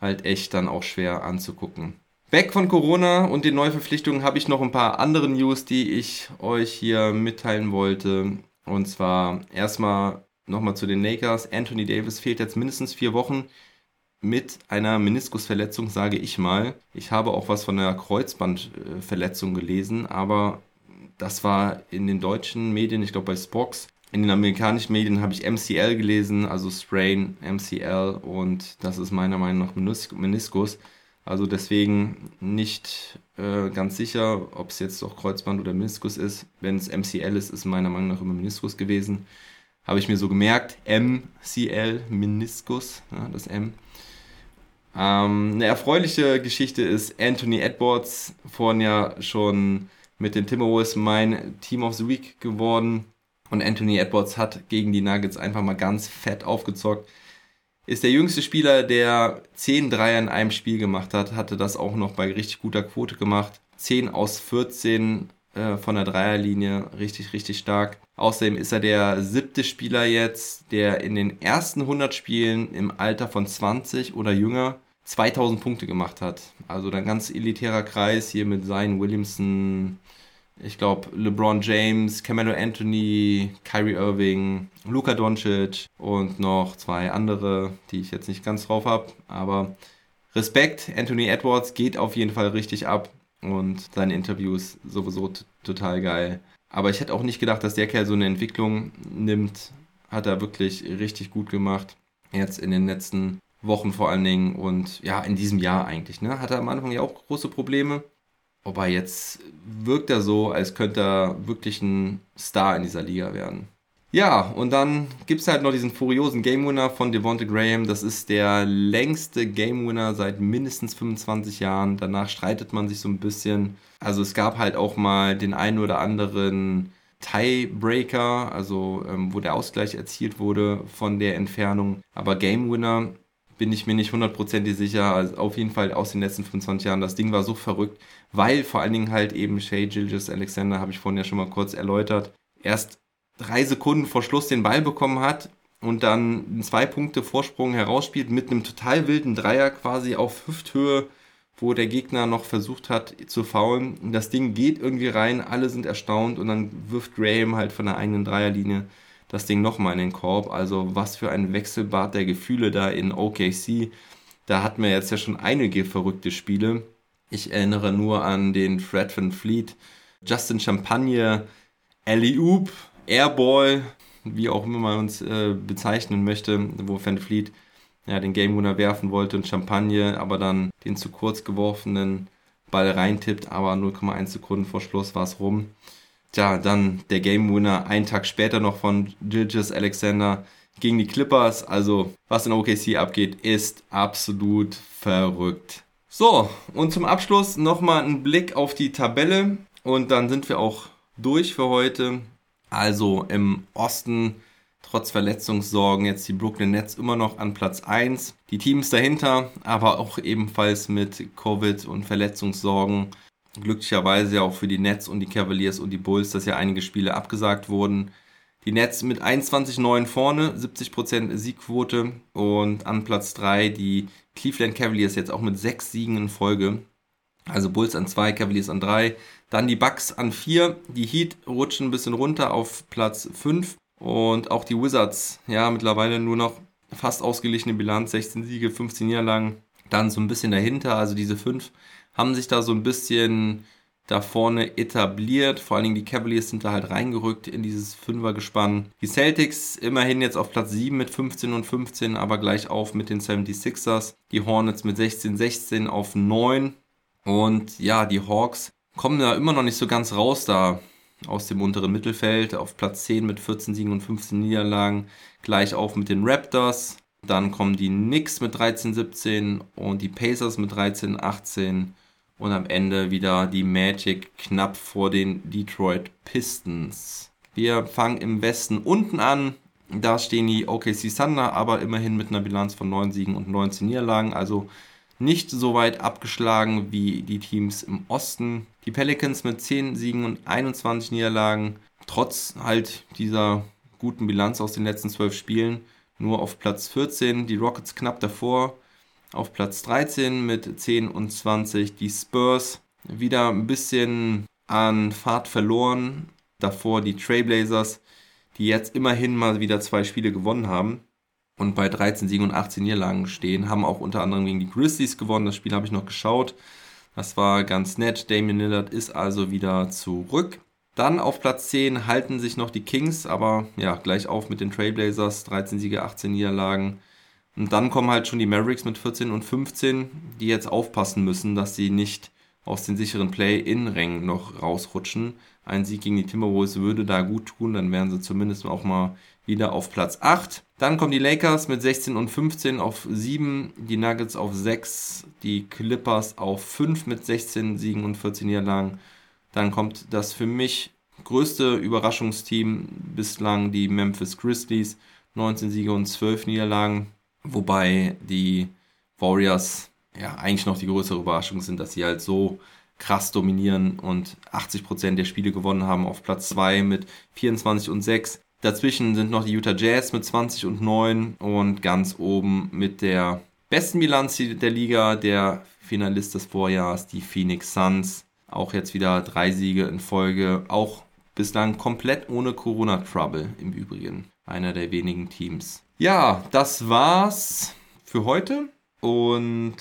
S1: halt echt dann auch schwer anzugucken. Weg von Corona und den Neuverpflichtungen habe ich noch ein paar andere News, die ich euch hier mitteilen wollte. Und zwar erstmal nochmal zu den Lakers. Anthony Davis fehlt jetzt mindestens vier Wochen mit einer Meniskusverletzung, sage ich mal. Ich habe auch was von einer Kreuzbandverletzung gelesen, aber das war in den deutschen Medien, ich glaube bei Spox. In den amerikanischen Medien habe ich MCL gelesen, also Sprain, MCL und das ist meiner Meinung nach Meniskus. Also deswegen nicht äh, ganz sicher, ob es jetzt doch Kreuzband oder Meniskus ist. Wenn es MCL ist, ist meiner Meinung nach immer Meniskus gewesen. Habe ich mir so gemerkt. MCL, Meniskus, ja, das M. Ähm, eine erfreuliche Geschichte ist Anthony Edwards, vorhin ja schon mit den Timberwolves mein Team of the Week geworden. Und Anthony Edwards hat gegen die Nuggets einfach mal ganz fett aufgezockt. Ist der jüngste Spieler, der 10 Dreier in einem Spiel gemacht hat, hatte das auch noch bei richtig guter Quote gemacht. 10 aus 14 äh, von der Dreierlinie, richtig, richtig stark. Außerdem ist er der siebte Spieler jetzt, der in den ersten 100 Spielen im Alter von 20 oder jünger 2000 Punkte gemacht hat. Also ein ganz elitärer Kreis hier mit Zion Williamson, ich glaube LeBron James, Camelo Anthony, Kyrie Irving, Luka Doncic und noch zwei andere, die ich jetzt nicht ganz drauf habe. Aber Respekt, Anthony Edwards geht auf jeden Fall richtig ab und seine Interviews sowieso total geil. Aber ich hätte auch nicht gedacht, dass der Kerl so eine Entwicklung nimmt. Hat er wirklich richtig gut gemacht. Jetzt in den letzten Wochen vor allen Dingen und ja, in diesem Jahr eigentlich. Ne? Hatte am Anfang ja auch große Probleme. Aber jetzt wirkt er so, als könnte er wirklich ein Star in dieser Liga werden. Ja, und dann gibt es halt noch diesen furiosen Game Winner von Devonte Graham. Das ist der längste Game Winner seit mindestens 25 Jahren. Danach streitet man sich so ein bisschen. Also es gab halt auch mal den einen oder anderen Tiebreaker, also ähm, wo der Ausgleich erzielt wurde von der Entfernung. Aber Game Winner bin ich mir nicht hundertprozentig sicher. Also auf jeden Fall aus den letzten 25 Jahren. Das Ding war so verrückt, weil vor allen Dingen halt eben Shay Gilgis Alexander, habe ich vorhin ja schon mal kurz erläutert, erst drei Sekunden vor Schluss den Ball bekommen hat und dann zwei Punkte Vorsprung herausspielt mit einem total wilden Dreier quasi auf Hüfthöhe, wo der Gegner noch versucht hat zu faulen. Das Ding geht irgendwie rein, alle sind erstaunt und dann wirft Graham halt von der eigenen Dreierlinie das Ding nochmal in den Korb. Also was für ein Wechselbad der Gefühle da in OKC. Da hatten wir jetzt ja schon einige verrückte Spiele. Ich erinnere nur an den Fred Van Fleet, Justin Champagne, Ellie Oop, Airball, wie auch immer man uns äh, bezeichnen möchte, wo Van Fleet ja, den Game Winner werfen wollte und Champagne, aber dann den zu kurz geworfenen Ball reintippt, aber 0,1 Sekunden vor Schluss war es rum. Tja, dann der Game Winner einen Tag später noch von Gilgis Alexander gegen die Clippers. Also, was in OKC abgeht, ist absolut verrückt. So, und zum Abschluss nochmal ein Blick auf die Tabelle und dann sind wir auch durch für heute. Also im Osten trotz Verletzungssorgen jetzt die Brooklyn Nets immer noch an Platz 1. Die Teams dahinter, aber auch ebenfalls mit Covid und Verletzungssorgen. Glücklicherweise ja auch für die Nets und die Cavaliers und die Bulls, dass ja einige Spiele abgesagt wurden. Die Nets mit 21-9 vorne, 70% Siegquote und an Platz 3 die Cleveland Cavaliers jetzt auch mit 6 Siegen in Folge. Also Bulls an 2, Cavaliers an 3. Dann die Bucks an 4. Die Heat rutschen ein bisschen runter auf Platz 5. Und auch die Wizards, ja, mittlerweile nur noch fast ausgeglichene Bilanz, 16 Siege, 15 Niederlagen. Dann so ein bisschen dahinter, also diese 5 haben sich da so ein bisschen da vorne etabliert. Vor allen Dingen die Cavaliers sind da halt reingerückt in dieses Fünfergespann. Die Celtics immerhin jetzt auf Platz 7 mit 15 und 15, aber gleich auf mit den 76ers. Die Hornets mit 16, 16 auf 9. Und ja, die Hawks kommen da immer noch nicht so ganz raus da aus dem unteren Mittelfeld. Auf Platz 10 mit 14 Siegen und 15 Niederlagen. Gleich auf mit den Raptors. Dann kommen die Knicks mit 13, 17 und die Pacers mit 13, 18 und am Ende wieder die Magic knapp vor den Detroit Pistons. Wir fangen im Westen unten an. Da stehen die OKC Thunder, aber immerhin mit einer Bilanz von 9 Siegen und 19 Niederlagen. Also nicht so weit abgeschlagen wie die Teams im Osten. Die Pelicans mit 10 Siegen und 21 Niederlagen, trotz halt dieser guten Bilanz aus den letzten 12 Spielen, nur auf Platz 14. Die Rockets knapp davor auf Platz 13 mit 10 und 20 die Spurs. Wieder ein bisschen an Fahrt verloren. Davor die Trailblazers, die jetzt immerhin mal wieder zwei Spiele gewonnen haben und bei 13 Siegen und 18 Niederlagen stehen. Haben auch unter anderem gegen die Grizzlies gewonnen. Das Spiel habe ich noch geschaut. Das war ganz nett. Damian Lillard ist also wieder zurück. Dann auf Platz 10 halten sich noch die Kings, aber ja, gleich auf mit den Trailblazers. 13 Siege, 18 Niederlagen. Und dann kommen halt schon die Mavericks mit 14 und 15, die jetzt aufpassen müssen, dass sie nicht aus den sicheren Play-In-Rängen noch rausrutschen. Ein Sieg gegen die Timberwolves würde da gut tun, dann wären sie zumindest auch mal wieder auf Platz 8. Dann kommen die Lakers mit 16 und 15 auf 7, die Nuggets auf 6, die Clippers auf 5 mit 16 Siegen und 14 Niederlagen. Dann kommt das für mich größte Überraschungsteam bislang, die Memphis Grizzlies, 19 Siege und 12 Niederlagen. Wobei die Warriors ja eigentlich noch die größere Überraschung sind, dass sie halt so krass dominieren und 80% der Spiele gewonnen haben auf Platz 2 mit 24 und 6. Dazwischen sind noch die Utah Jazz mit 20 und 9 und ganz oben mit der besten Bilanz der Liga, der Finalist des Vorjahres, die Phoenix Suns. Auch jetzt wieder drei Siege in Folge, auch bislang komplett ohne Corona-Trouble im Übrigen. Einer der wenigen Teams. Ja, das war's für heute. Und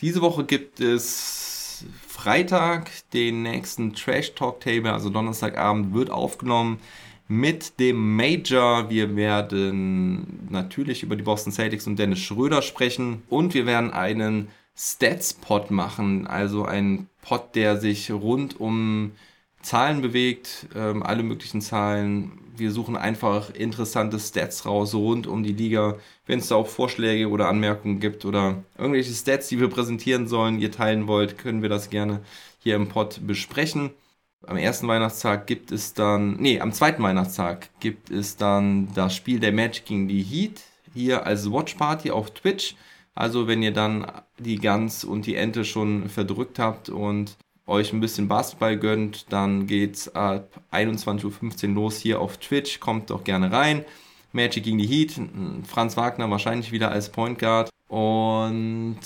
S1: diese Woche gibt es Freitag den nächsten Trash Talk Table, also Donnerstagabend wird aufgenommen mit dem Major. Wir werden natürlich über die Boston Celtics und Dennis Schröder sprechen und wir werden einen Stats-Pod machen, also ein Pod, der sich rund um Zahlen bewegt, ähm, alle möglichen Zahlen. Wir suchen einfach interessante Stats raus rund um die Liga. Wenn es da auch Vorschläge oder Anmerkungen gibt oder irgendwelche Stats, die wir präsentieren sollen, ihr teilen wollt, können wir das gerne hier im Pod besprechen. Am ersten Weihnachtstag gibt es dann, nee, am zweiten Weihnachtstag gibt es dann das Spiel der Magic gegen die Heat hier als Watch Party auf Twitch. Also wenn ihr dann die Gans und die Ente schon verdrückt habt und euch ein bisschen Basketball gönnt, dann geht's ab 21.15 Uhr los hier auf Twitch. Kommt doch gerne rein. Magic gegen die Heat. Franz Wagner wahrscheinlich wieder als Point Guard. Und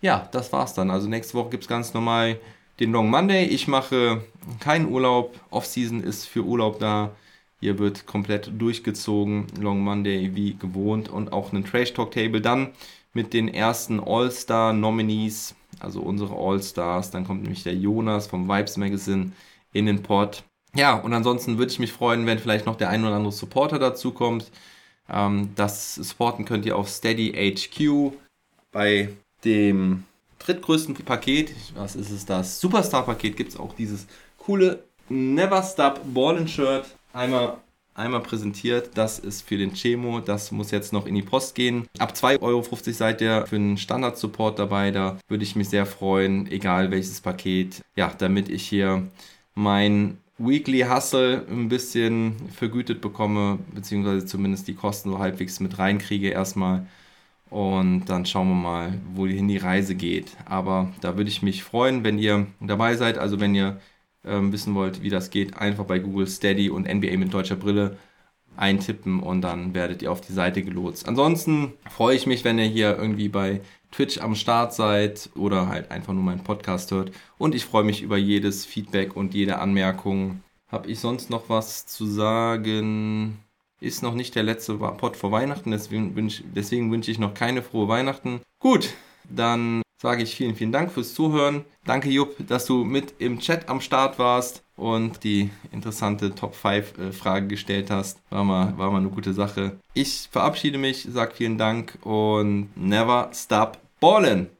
S1: ja, das war's dann. Also nächste Woche gibt es ganz normal den Long Monday. Ich mache keinen Urlaub. Offseason ist für Urlaub da. Hier wird komplett durchgezogen. Long Monday wie gewohnt und auch einen Trash Talk Table dann mit den ersten All-Star Nominees, also unsere All-Stars. Dann kommt nämlich der Jonas vom Vibes Magazine in den Pod. Ja, und ansonsten würde ich mich freuen, wenn vielleicht noch der ein oder andere Supporter dazu kommt. Ähm, das supporten könnt ihr auf Steady HQ bei dem drittgrößten Paket. Was ist es das? Superstar-Paket gibt es auch dieses coole Never Stop Ballin Shirt. Einmal, einmal präsentiert. Das ist für den Chemo. Das muss jetzt noch in die Post gehen. Ab 2,50 Euro seid ihr für einen Standard-Support dabei. Da würde ich mich sehr freuen, egal welches Paket. Ja, damit ich hier mein Weekly Hustle ein bisschen vergütet bekomme, beziehungsweise zumindest die Kosten so halbwegs mit reinkriege erstmal. Und dann schauen wir mal, wohin die Reise geht. Aber da würde ich mich freuen, wenn ihr dabei seid. Also wenn ihr ähm, wissen wollt, wie das geht, einfach bei Google Steady und NBA mit deutscher Brille eintippen und dann werdet ihr auf die Seite gelotst. Ansonsten freue ich mich, wenn ihr hier irgendwie bei Twitch am Start seid oder halt einfach nur meinen Podcast hört. Und ich freue mich über jedes Feedback und jede Anmerkung. Habe ich sonst noch was zu sagen? Ist noch nicht der letzte Pod vor Weihnachten, deswegen wünsche, deswegen wünsche ich noch keine frohe Weihnachten. Gut, dann sage ich vielen, vielen Dank fürs Zuhören. Danke, Jupp, dass du mit im Chat am Start warst und die interessante Top 5 äh, Frage gestellt hast. War mal, war mal eine gute Sache. Ich verabschiede mich, sage vielen Dank und never stop ballin'.